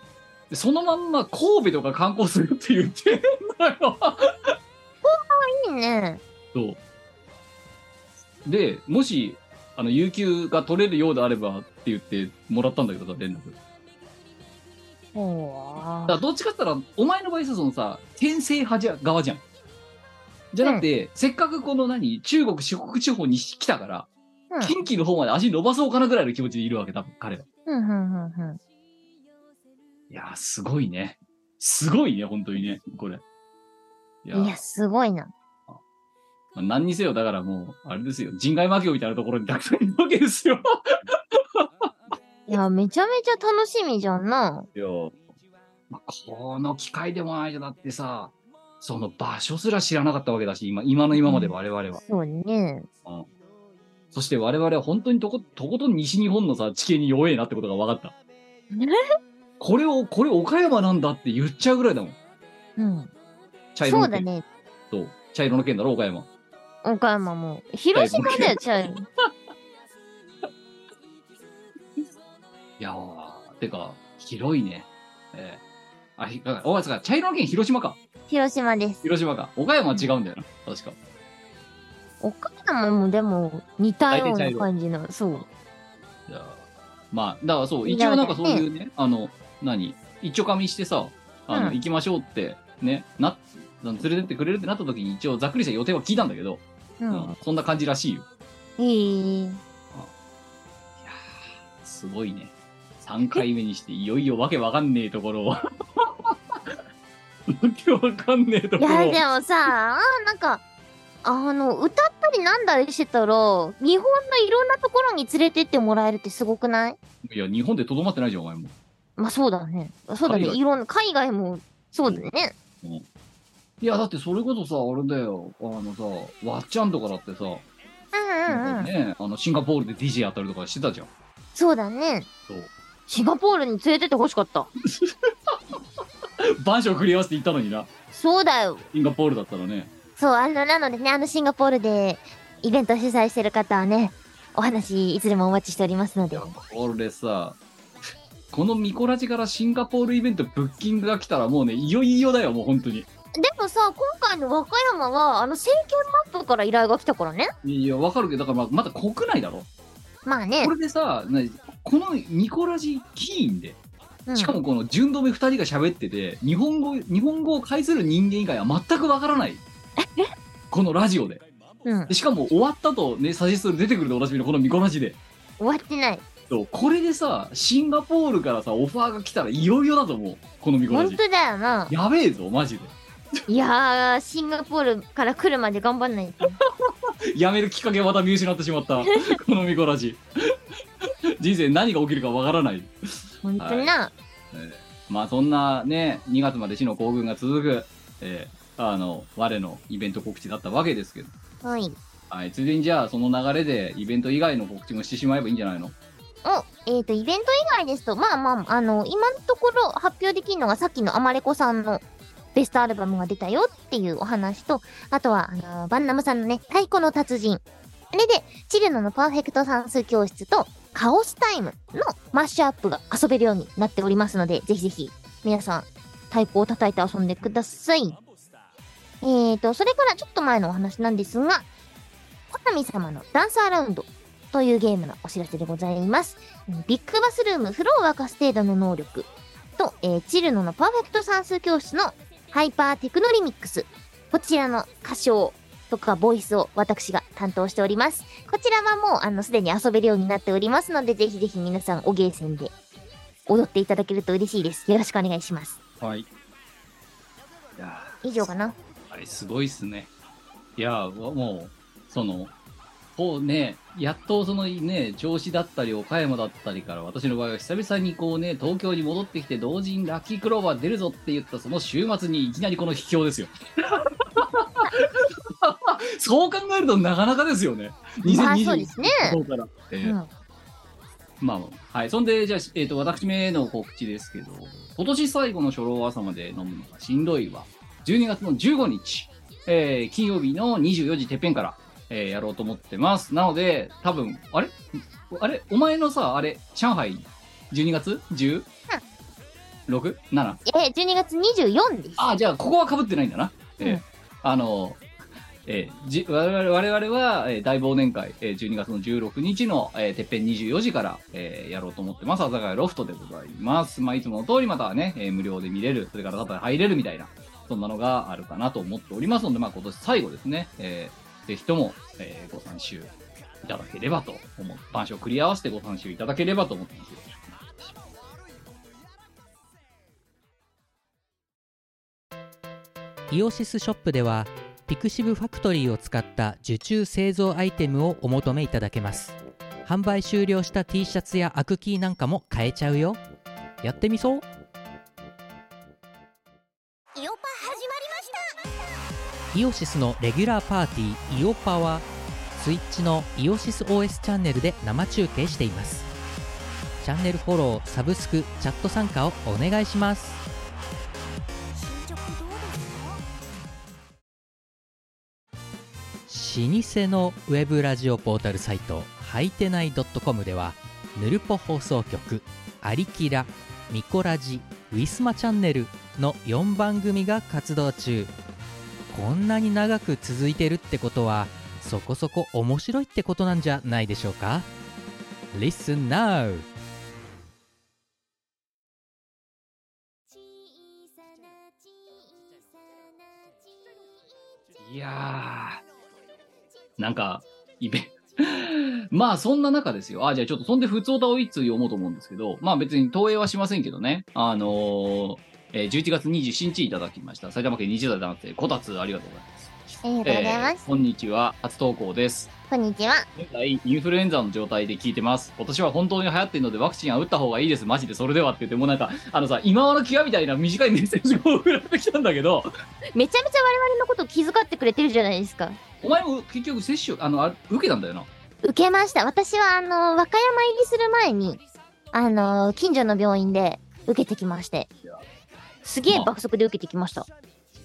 でそのまんま神戸とか観光するって言ってんだよ。あ。いいね。そう。で、もし、あの、有給が取れるようであればって言ってもらったんだけどさ、連絡。ほだからどっちかって言ったら、お前の場合さ、そのさ、転生派じゃ側じゃん。じゃなくて、せっかくこの何、中国、四国地方に来たから、うん近畿の方まで足伸ばそうかなぐらいの気持ちでいるわけ、多分、彼は。うんうんうんうん。いやー、すごいね。すごいね、本当にね、これ。いやーいや、すごいな。まあ、何にせよ、だからもう、あれですよ、人外魔境みたいなところにたくさんいるわけですよ。*laughs* いや、めちゃめちゃ楽しみじゃんな。いや、まあ、この機会でもないと、だってさ、その場所すら知らなかったわけだし、今、今の今まで我々は。そうね。そして我々は本当にとこ、とことん西日本のさ、地形に弱えなってことが分かった。これを、これ岡山なんだって言っちゃうぐらいだもん。うん。茶色の県。そうだね。そう。茶色の県だろ、岡山。岡山も。広島だよ、ちゃう。*laughs* いやー、てか、広いね。ええあ、ひあ、お前さ、茶色の県広島か。広島です。広島か。岡山は違うんだよな。確か。岡山もでも似たような感じの、そう。いやーまあ、だからそう、い一応なんかそういうね、あの、何？一丁噛みしてさ、あの、うん行きましょうって、ね、な、連れてってくれるってなった時に一応ざっくりした予定は聞いたんだけど、ううんん。そんな感じらしいよ。いい。いやーすごいね。3回目にしていよいよわけわかんねえところを。*laughs* わけわかんねえといころを。や、でもさ、なんか、あの、歌ったりなんだりしてたら、日本のいろんなところに連れてってもらえるってすごくない？いや、日本でとどまってないじゃん、お前も。まあそうだね。そうだね。いろんな、海外も、そうだね。いや、だってそれこそさ、あれだよ。あのさ、わっちゃんとかだってさ、うんうんうん。ね、あの、シンガポールで DJ やったりとかしてたじゃん。そうだね。そう。シンガポールに連れてってほしかった。番書繰り合わせて行ったのにな。そうだよ。シンガポールだったらね。そう、あの、なのでね、あのシンガポールでイベント主催してる方はね、お話いつでもお待ちしておりますので。これさ、このミコラジからシンガポールイベントブッキングが来たらもうね、いよいよだよ、もう本当に。でもさ、今回の和歌山は、あの、選挙マップから依頼が来たからね。いや、わかるけど、だからままだ国内だろ。まあねこ。れでさ、なこのミコラジキーンで、うんしかもこの順止め2人が喋ってて、日本語、日本語を介する人間以外は全くわからない。このラジオで。うん。でしかも終わったとね、サジェストで出てくるでおなじみのこのミコラジで。終わってない。そうこれでさ、シンガポールからさ、オファーが来たらいよいよだと思う。このミコラジ。本当だよな。やべえぞ、マジで。いやー、シンガポールから来るまで頑張んないと。*laughs* *laughs* やめるきっかけをまた見失ってしまった。*laughs* このミコラジ。人生何が起きるかわからない。本当にな。まあそんなね、2月まで死の行軍が続く、えーあの、我のイベント告知だったわけですけど。はい。はい、ついでにじゃあその流れでイベント以外の告知もしてしまえばいいんじゃないの？お、えっ、と、イベント以外ですと、まあまあ、あの、今のところ発表できるのがさっきのアマレコさんのベストアルバムが出たよっていうお話と、あとは、あの、バンナムさんのね、太鼓の達人。あれで、チルノのパーフェクト算数教室と、カオスタイムのマッシュアップが遊べるようになっておりますので、ぜひぜひ、皆さん、太鼓を叩いて遊んでください。えーと、それからちょっと前のお話なんですが、コナミ様のダンスアラウンドというゲームのお知らせでございます。ビッグバスルームフローを沸かす程度の能力と、えーチルノのパーフェクト算数教室のハイパーテクノリミックス。こちらの歌唱ととかボイスを私が担当しております。こちらはもう、あの、すでに遊べるようになっておりますので、ぜひぜひ皆さん、おゲーセンで踊っていただけると嬉しいです。よろしくお願いします。はい。いや以上かな？ーあれすごいっすね。いやーもう、その、こうね、やっとそのね、調子だったり岡山だったりから、私の場合は久々にこうね、東京に戻ってきて同時にラッキークローバー出るぞって言ったその週末にいきなりこの秘境ですよ。*laughs* そう考えるとなかなかですよね。まあ、2020そうですね。そうから。えーうん。まあ、はい。そんで、じゃあ、えっ、と、私めの告知ですけど、今年最後の初老朝まで飲むのがしんどいわ。12月の15日、えー金曜日の24時てっぺんから、えーやろうと思ってます。なので、多分、あれ？あれ？お前のさ、あれ、上海、12月？10?6?7? えー、12月24です。あ、じゃあ、ここは被ってないんだな。えーうんあの、えーじ我々我々は、えー大忘年会、えー12月の16日の、えーてっぺん24時から、えーやろうと思ってます。阿佐ヶ谷ロフトでございます。まあ、いつもの通りまたはね、えー無料で見れる、それからただ入れるみたいな、そんなのがあるかなと思っておりますので、まあ、今年最後ですね、えーぜひとも、えーご参集いただければと思う。万障繰り合わせてご参集いただければと思ってます。よろしくおしますイオシスショップでは pixivFACTORY を使った受注製造アイテムをお求めいただけます販売終了した T シャツやアクキーなんかも買えちゃうよやってみそうイオシスのレギュラーパーティーイオパはスイッチのイオシス OS チャンネルで生中継しています。チャンネルフォローサブスクチャット参加をお願いします。老舗のウェブラジオポータルサイトはいてない .com ではぬるぽ放送局「アリキラ」「ミコラジ」「ウィスマチャンネル」の4番組が活動中。こんなに長く続いてるってことはそこそこ面白いってことなんじゃないでしょうか？Listen now! いやー、なんか、イベ *laughs* まあ、そんな中ですよ。あ、じゃあちょっと、そんで、普通歌を一通読もうと思うんですけど、まあ別に投影はしませんけどね。あのーえー11月27日いただきました。埼玉県20代男性、こたつありがとうございます。ありがとうございます。えーこんにちは、初投稿です。こんにちは。現在、インフルエンザの状態で聞いてます。今年は本当に流行ってるのでワクチンは打った方がいいです。マジでそれではって言って、もうなんか、あのさ、今和の際みたいな短いメッセージを送られてきたんだけど、めちゃめちゃ我々のこと気遣ってくれてるじゃないですか。お前も結局接種、あの、あ受けたんだよな。受けました。私は、あの、和歌山入りする前に、あの、近所の病院で受けてきましていや。すげえ爆速で受けてきました。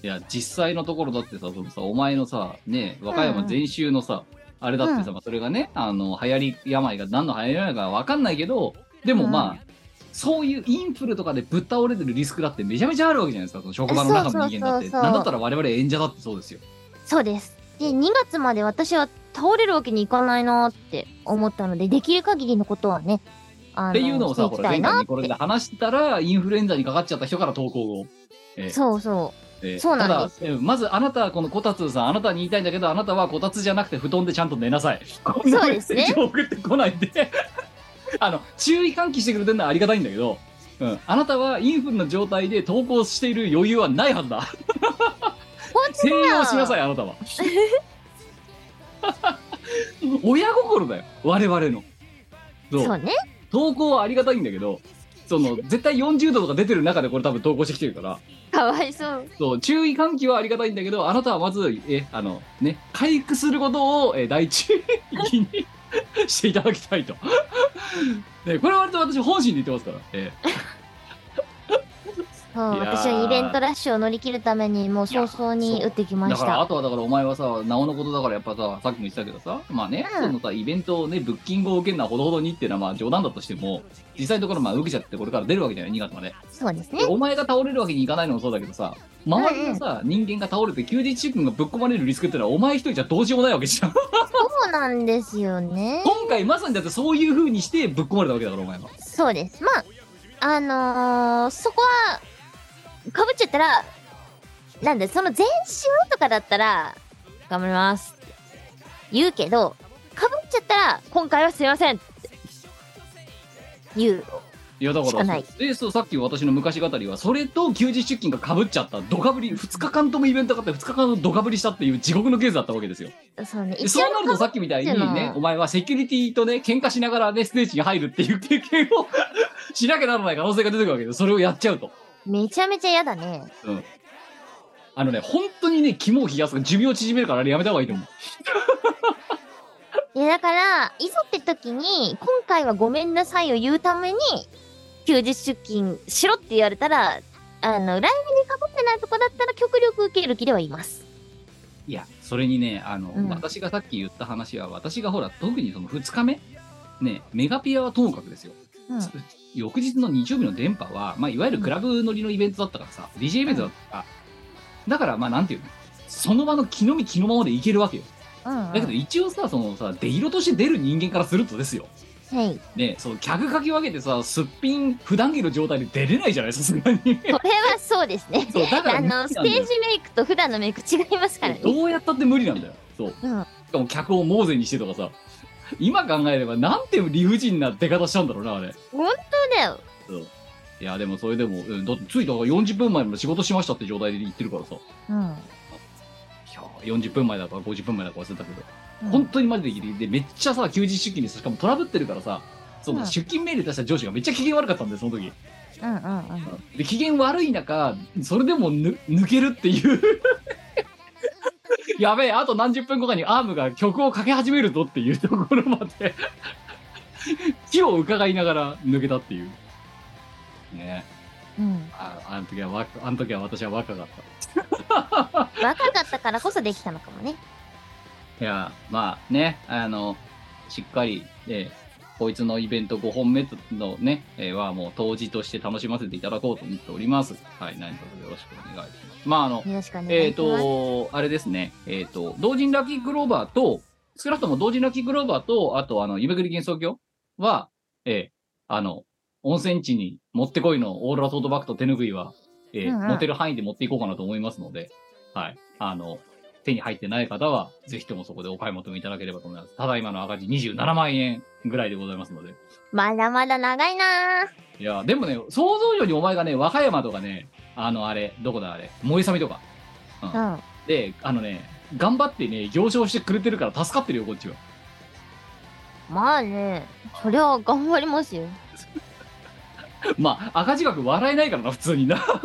いや、実際のところだってさ、そのさ、お前のさ、ね、和歌山全集のさ、あれだってさ、うんまあそれがね、あの、流行り病が何の流行り病かわかんないけど、でもまあ、そういうインフルとかでぶっ倒れてるリスクだってめちゃめちゃあるわけじゃないですか、その職場の中の人間だって。なんだったら我々演者だってそうですよ。そうです。で、2月まで私は倒れるわけにいかないなって思ったので、できる限りのことはね、っていうのをさ、していほら、前回にこれでて。話したら、インフルエンザにかかっちゃった人から投稿を。えーそうそえーそうなんですただ、えーまずあなた、このこたつさん、あなたに言いたいんだけど、あなたはこたつじゃなくて布団でちゃんと寝なさい。*laughs* こんなメッセージを送ってこないで。*laughs* あの、注意喚起してくれてるのはありがたいんだけど、うん、あなたはインフルの状態で投稿している余裕はないはずだ。う。本当静だよ養しなさい、あなたは。*laughs* 親心だよ、我々の。そうね。投稿はありがたいんだけど、その、絶対40度とか出てる中でこれ多分投稿してきてるから、かわいそう。そう、注意喚起はありがたいんだけど、あなたはまず、え、あの、ね、回復することを、え、第一義に *laughs* していただきたいと。ね、これは割と私本心で言ってますから。えそう、いやー私はイベントラッシュを乗り切るために、もう早々に打ってきまだから、あした。とはだからお前はさ、なおのことだからやっぱさ、さっきも言ってたけどさ、まあね、うんそのさ、イベントをね、ブッキングを受けるのはほどほどにっていうのはまあ冗談だとしても、実際のところまあ受けちゃってこれから出るわけじゃない、2月まで。そうですねで。お前が倒れるわけにいかないのもそうだけどさ、周りのさ、人間が倒れて休日出勤がぶっ込まれるリスクってのはお前一人じゃどうしようもないわけじゃん。そうなんですよね。今回まさにだってそういう風にしてぶっ込まれたわけだからお前は。そうです。まあ、あのーそこは、かぶっちゃったら、なんだ、その前週とかだったら、頑張りますって言うけど、かぶっちゃったら、今回はすいませんって言う。いやだからでそうさっき私の昔語りはそれと休日出勤がかぶっちゃったドカぶり2日間ともイベントがあって2日間のドカぶりしたっていう地獄のケースだったわけですよ。そうね、そうなるとさっきみたいにねお前はセキュリティとね喧嘩しながらねステージに入るっていう経験を *laughs* しなきゃならない可能性が出てくるわけでそれをやっちゃうとめちゃめちゃ嫌だね。あのね本当にね肝を冷やすから寿命を縮めるからあれやめた方がいいと思う *laughs* いや、だから、いざって時に、今回はごめんなさいを言うために、休日出勤しろって言われたら、あの、来年にかぶってないとこだったら極力受ける気ではいます。いやそれにねあの、うん私がさっき言った話は私がほら特にその2日目ねメガピアはともかくですようん。翌日の日曜日の電波は、まあ、いわゆるクラブ乗りのイベントだったからさ、DJ イベントだったか。ら、だからまあなんていうの？その場の気の身気のままでいけるわけよ。うん、だけど一応さそのさ出色として出る人間からするとですよ。はい。ねその客かき分けてさすっぴん普段着の状態で出れないじゃない？さすがに。これはそうですね。そうだからあの、ステージメイクと普段のメイク違いますからね。どうやったって無理なんだよ。そう。うん。しかも客をモーゼにしてとかさ今考えればなんて理不尽な出方したんだろうなあれ。本当だよ。そう。いやでもそれでも、うん、だってついたから40分前まで仕事しましたって状態で言ってるからさ。いうん。や40分前だから50分前だか忘れたけど、うん。本当にマジでギリでめっちゃさ休日出勤でさしかもトラブってるからさそのうん。出勤メール出した上司がめっちゃ機嫌悪かったんだよその時。うんうんうん。で機嫌悪い中それでもぬ抜けるっていう *laughs* *laughs* やべえあと何十分後かにアームが曲をかけ始めるぞっていうところまで *laughs* 気を伺いながら抜けたっていうねうん。ああの時はわあの時は私は若かった *laughs* 若かったからこそできたのかもね。いや、まあね、あの、しっかり、えーこいつのイベント5本目のね、えーはもう当時として楽しませていただこうと思っております。はい、何卒よろしくお願いします。まああの、えっ、いします。と、あれですね、えっ、と、同人ラッキークローバーと、少なくとも同人ラッキークローバーと、あと、あの、夢ぐり幻想郷は、えーあの、温泉地にもってこいのオーロラトートバッグと手ぬぐいは、えーうんうん持てる範囲で持っていこうかなと思いますので、はい。あの、手に入ってない方は、ぜひともそこでお買い求めいただければと思います。ただいまの赤字27万円ぐらいでございますので。まだまだ長いなーいや、でもね、想像以上にお前がね、和歌山とかね、あの、あれ、どこだあれ、燃えさみとか。うんうん。で、あのね、頑張ってね、行商してくれてるから助かってるよ、こっちは。まあね、それは頑張りますよ。*laughs* まあ、赤字額笑えないからな、普通にな。本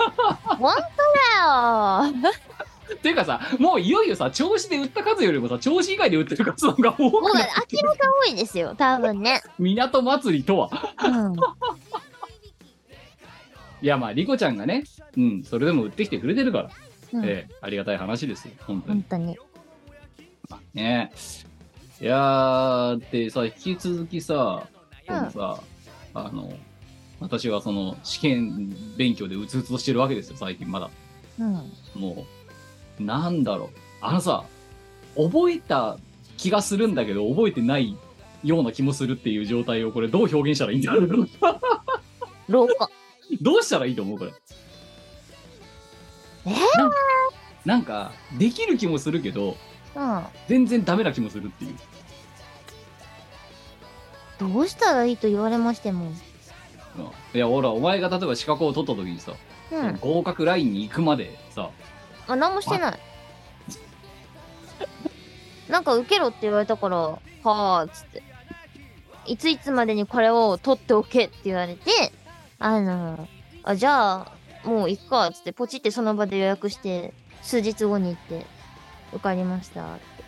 当だよっ *laughs* ていうかさ、もういよいよさ、調子で売った数よりもさ、調子以外で売ってる数の方が多もうくな明らか多いですよ、多分ね。*laughs* 港祭りとは。うん。いや、まあ、リコちゃんがね、うん、それでも売ってきてくれてるから、うん、ええありがたい話ですよ、本当に本。当に。ねいやー、でさ、引き続きさ、このさ、あの、私はその試験勉強でうつうつとしてるわけですよ、最近まだ。うん。もう、なんだろう。あのさ、覚えた気がするんだけど、覚えてないような気もするっていう状態をこれどう表現したらいいんだろう。廊下。どうしたらいいと思うこれ？えなんなんか、できる気もするけど、うん。全然ダメな気もするっていう。どうしたらいいと言われましても。うんいや、ほら、お前が例えば資格を取った時にさ、うん。合格ラインに行くまでさ、あ、何もしてない。なんか受けろって言われたから、はあ、つって。いついつまでにこれを取っておけって言われて、あの、あ、じゃあ、もう行くか、つって、ポチってその場で予約して、数日後に行って、受かりましたって。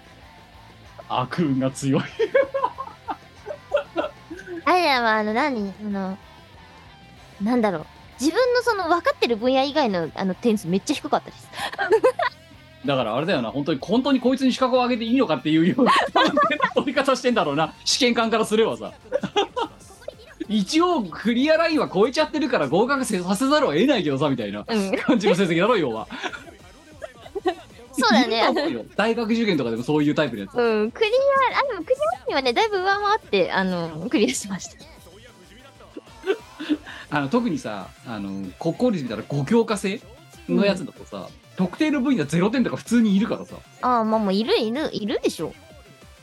悪運が強い。*laughs* あれらは、あの、何？あの、なんだろう。自分のその分かってる分野以外のあの点数めっちゃ低かったです。*laughs* だからあれだよな、本当に、本当にこいつに資格を上げていいのかっていうような *laughs* 取り方してんだろうな、試験官からすればさ。一応、クリアラインは超えちゃってるから合格せさせざるを得ないけどさ、みたいなうん。感じの成績だろ、要は。そうだねいると思うよ大学受験とかでもそういうタイプのやつ。うん、クリア、あ、でもクリアにはね、だいぶ上回って、あの、クリアしました。*laughs* あの特にさ、あの、国公立みたいな5教科制のやつだとさ、特定の部位が0点とか普通にいるからさああ、まあもういるいる、いるでしょ。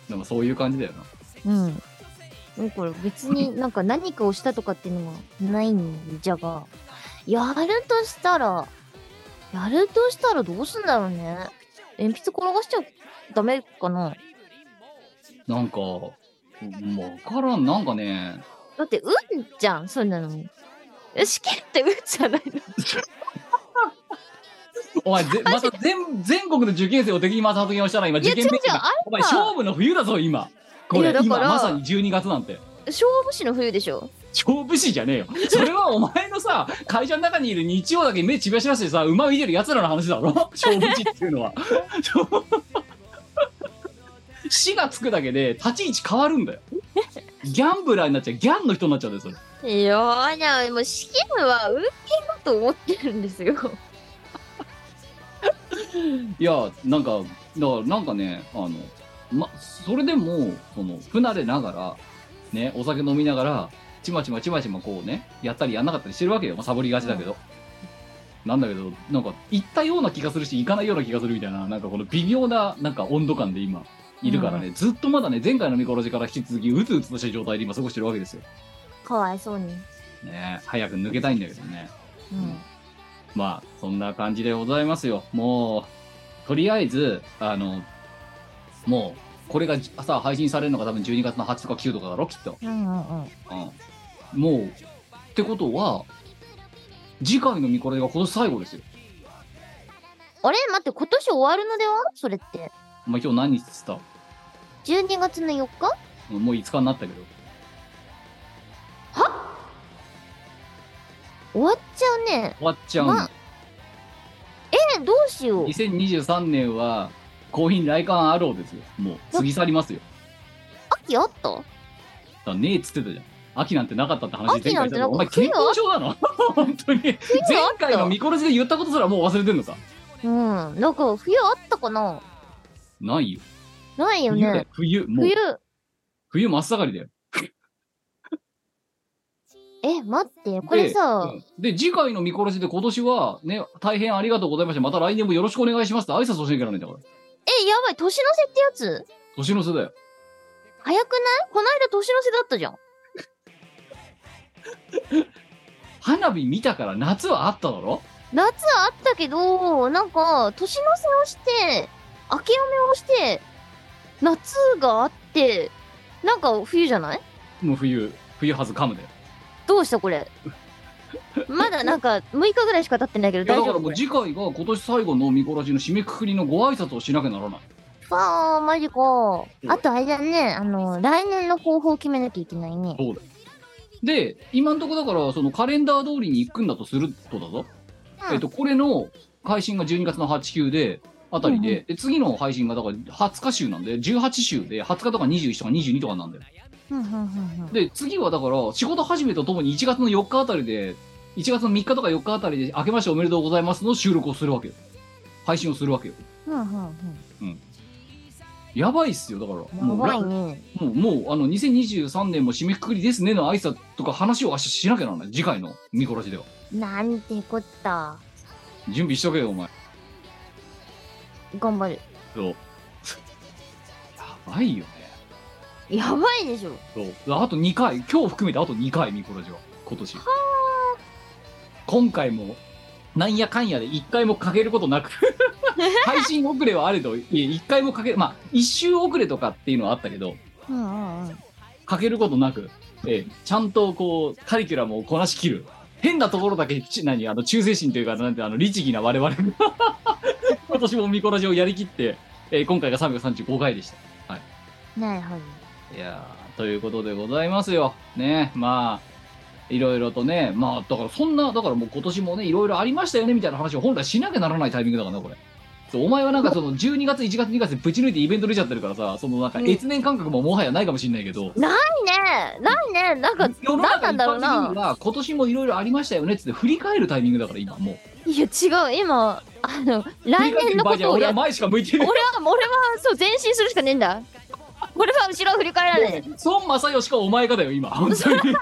なんかそういう感じだよなうん。だから別になんか何かをしたとかっていうのはないんじゃが、やるとしたら、やるとしたらどうすんだろうね。鉛筆転がしちゃダメかな。なんかわからんなんかねだって、うんじゃん、そんなの。試験ってうんじゃないの。*laughs* お前ぜまた全全国の受験生を敵に回す発言をしたら今受験勉強違う違うあお前勝負の冬だぞ今これいやだから今まさに12月なんて。勝負師の冬でしょ。勝負師じゃねえよ。それはお前のさ会社の中にいる日曜だけ目ちばしらしてさ馬見てる奴らの話だろ。勝負師っていうのは。死がつくだけで立ち位置変わるんだよ。ギャンブラーになっちゃう。ギャンの人になっちゃうんだよそれ。いやー、じゃあもう試験は運気だと思ってるんですよ。いやなんかだからなんかねあのまそれでもその不慣れながらねお酒飲みながらちまちまちまちまこうねやったりやんなかったりしてるわけよ、まあ、サボりがちだけど、なんだけどなんか行ったような気がするし行かないような気がするみたいななんかこの微妙ななんか温度感で今いるからね、ずっとまだね前回のミコロジから引き続きうつうつとした状態で今過ごしてるわけですよ。かわいそうに。ね早く抜けたいんだけどね。うん。まあ、そんな感じでございますよ。もう、とりあえず、あの、もう、これが朝配信されるのが多分12月の8とか9とかだろ、きっと。うんうんうん。うん。もう、ってことは、次回のミコレが今年最後ですよ。あれ？待って、今年終わるのでは？それって。まあ今日何日っつった？12月の4日？もう5日になったけど。終わっちゃうね。終わっちゃうまえ、どうしよう。2023年は、コーヒー来館アローですよ。もう、過ぎ去りますよ。秋あっただねえっつってたじゃん。秋なんてなかったって話秋なんてなんかお前健康症なの？*laughs* 本当に。前回のミコロジで言ったことすらもう忘れてんのかうん。なんか冬あったかな？ないよ。ないよね。冬、もう冬。冬真っ盛りだよ。*laughs* え、待って、これさ、で、次回のミコロジで今年はね、大変ありがとうございました。また来年もよろしくお願いしますって挨拶をしなきゃいけないんだから。え、やばい、年の瀬ってやつ年の瀬だよ。早くない？この間年の瀬だったじゃん。花火見たから夏はあっただろ？夏はあったけど、なんか、年の瀬をして、明けおめをして、夏があって、なんか冬じゃない？もう冬、冬はずかむだよ。どうしたこれ？まだなんか6日ぐらいしか経ってないけど大丈夫これからもう次回が今年最後のミコラジの締めくくりのご挨拶をしなきゃならない。わあ、マジか。あとあれだね、あの、来年の方法を決めなきゃいけないね。そうだよ。で、今んとこだから、そのカレンダー通りに行くんだとするとだぞ。うんえっと、これの配信が12月の8、9で、あたりで、うんうで、次の配信がだから20日週なんで、18週で、20日とか21とか22とかなんだよ。で、次はだから、仕事始めとともに1月の4日あたりで、1月の3日とか4日あたりで、明けましておめでとうございますの収録をするわけよ。配信をするわけよ。うんうんうんやばいっすよ、だから。もうね。もう、もう、あの、2023年も締めくくりですねの挨拶とか話を明日しなきゃならない。次回のミコラジでは。なんてこった。準備しとけよ、お前。頑張る。そう。やばいよね。やばいでしょ。そう。あと2回、今日含めてあと2回、ミコラジは。今年。今回も、なんやかんやで1回もかけることなく、*laughs* 配信遅れはあれど、いえ、1回もかける、まあ、1周遅れとかっていうのはあったけど、うんうんうん。かけることなく、ええちゃんとこう、カリキュラムをこなしきる。変なところだけ、ち何、あの、忠誠心というか、なんて、あの、律儀な我々が、*laughs* 今年もミコラジをやりきって、えー今回が335回でした。なるほど。いやーということでございますよ。ね、まあ、いろいろとね、まあ、だからそんな、だからもう今年もね、いろいろありましたよね、みたいな話を本来しなきゃならないタイミングだからな、これ。そうお前はなんかその12月、1月、2月でぶち抜いてイベント出ちゃってるからさ、そのなんかうん越年感覚ももはやないかもしれないけど、ないねないねなんか、世のなんだろうなに。は今年もいろいろありましたよねっつって振り返るタイミングだから今もう。いや、違う。今、あの、振り返って来年のる場合じゃことをやっ俺は前しか向いてる。俺は、俺は、そう、前進するしかねえんだ。俺は後ろを振り返らない。孫正義かお前かだよ今。*laughs* 本当に。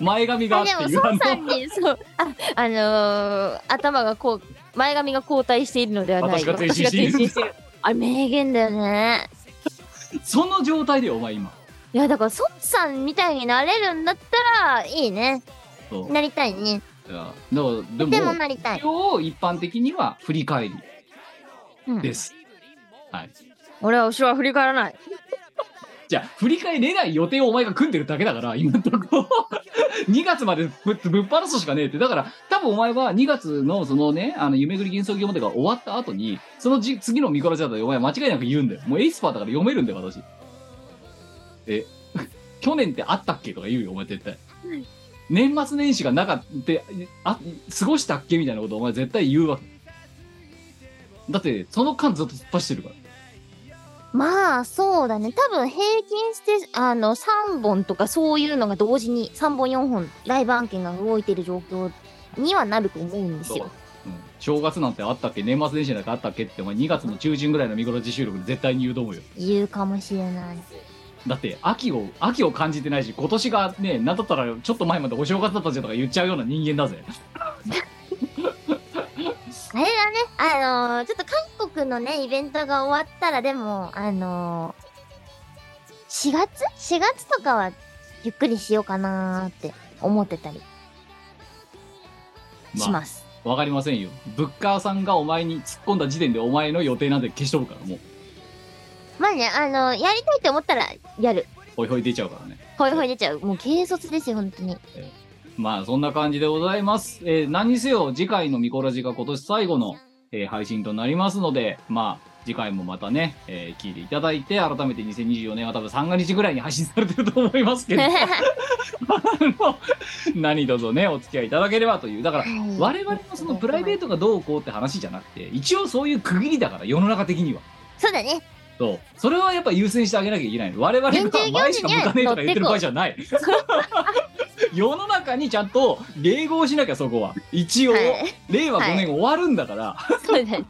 前髪があっていう孫さんに、そう、あ、あのー頭がこう、前髪が交代しているのではない私が前進している。私が前進してる。あれ名言だよね。その状態でお前今。いやだからソッツさんみたいになれるんだったらいいね。なりたいね。いやだからでもでもなりたい。一応一般的には振り返りうん。です、はい俺は後ろは振り返らない。じゃあ振り返れない予定をお前が組んでるだけだから今のとこ。*laughs* ろ2月までぶぶっ放すしかねえって。だから多分お前は2月のそのねあの夢ぐり幻想業までが終わった後にそのじ次のミコラジだとお前間違いなく言うんだよ。もうエイスパーだから読めるんだよ私。え *laughs* 去年ってあったっけとか言うよお前絶対。年末年始がなかってあ過ごしたっけみたいなことをお前絶対言うわけ。だってその間ずっと突っ走ってるから。まあそうだね。多分平均してあの3本とかそういうのが同時に3本4本ライブ案件が動いてる状況にはなると思うんですよ。う。ん。正月なんてあったっけ？年末年始なんかあったっけってお前2月の中旬ぐらいの見頃自収録で絶対に言うと思うよ。言うかもしれない。だって秋を秋を感じてないし今年がねなんだったらちょっと前までお正月だったじゃんとか言っちゃうような人間だぜ *laughs* あれだね。あのーちょっと韓国のねイベントが終わったらでもあのー、4月 ?4 月とかはゆっくりしようかなーって思ってたりしまます、あわかりませんよ。ブッカーさんがお前に突っ込んだ時点でお前の予定なんて消しとるからもう。まあねあのーやりたいと思ったらやる。ほいほい出ちゃうからね。ほいほい出ちゃう。もう軽率ですよ本当にまあそんな感じでございます。えー何にせよ次回のミコラジが今年最後の、えー配信となりますので、まあ次回もまたね、えー聞いていただいて、改めて2024年は多分三が日ぐらいに配信されてると思いますけど、*laughs* *laughs* 何卒ね、お付き合いいただければという。だからはい我々のそのプライベートがどうこうって話じゃなくて、一応そういう区切りだから世の中的には。そうだねそう。それはやっぱ優先してあげなきゃいけないの。我々が前しか向かねえとか言ってる場合じゃない。世の中にちゃんと迎合しなきゃそこは。一応、はい令和5年終わるんだから。そうだね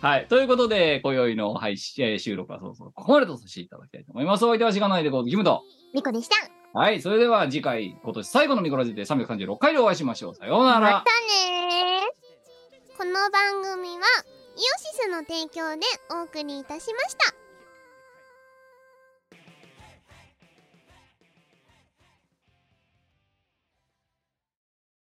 はい。ということで、今宵の配信、えー収録はそうそう、ここまでとさせていただきたいと思います。お相手は時間ないでこう、キムと。みこでしたはい。それでは次回、今年最後のミコラジで336回でお会いしましょう。さようなら。またねーこの番組はイオシスの提供でお送りいたしました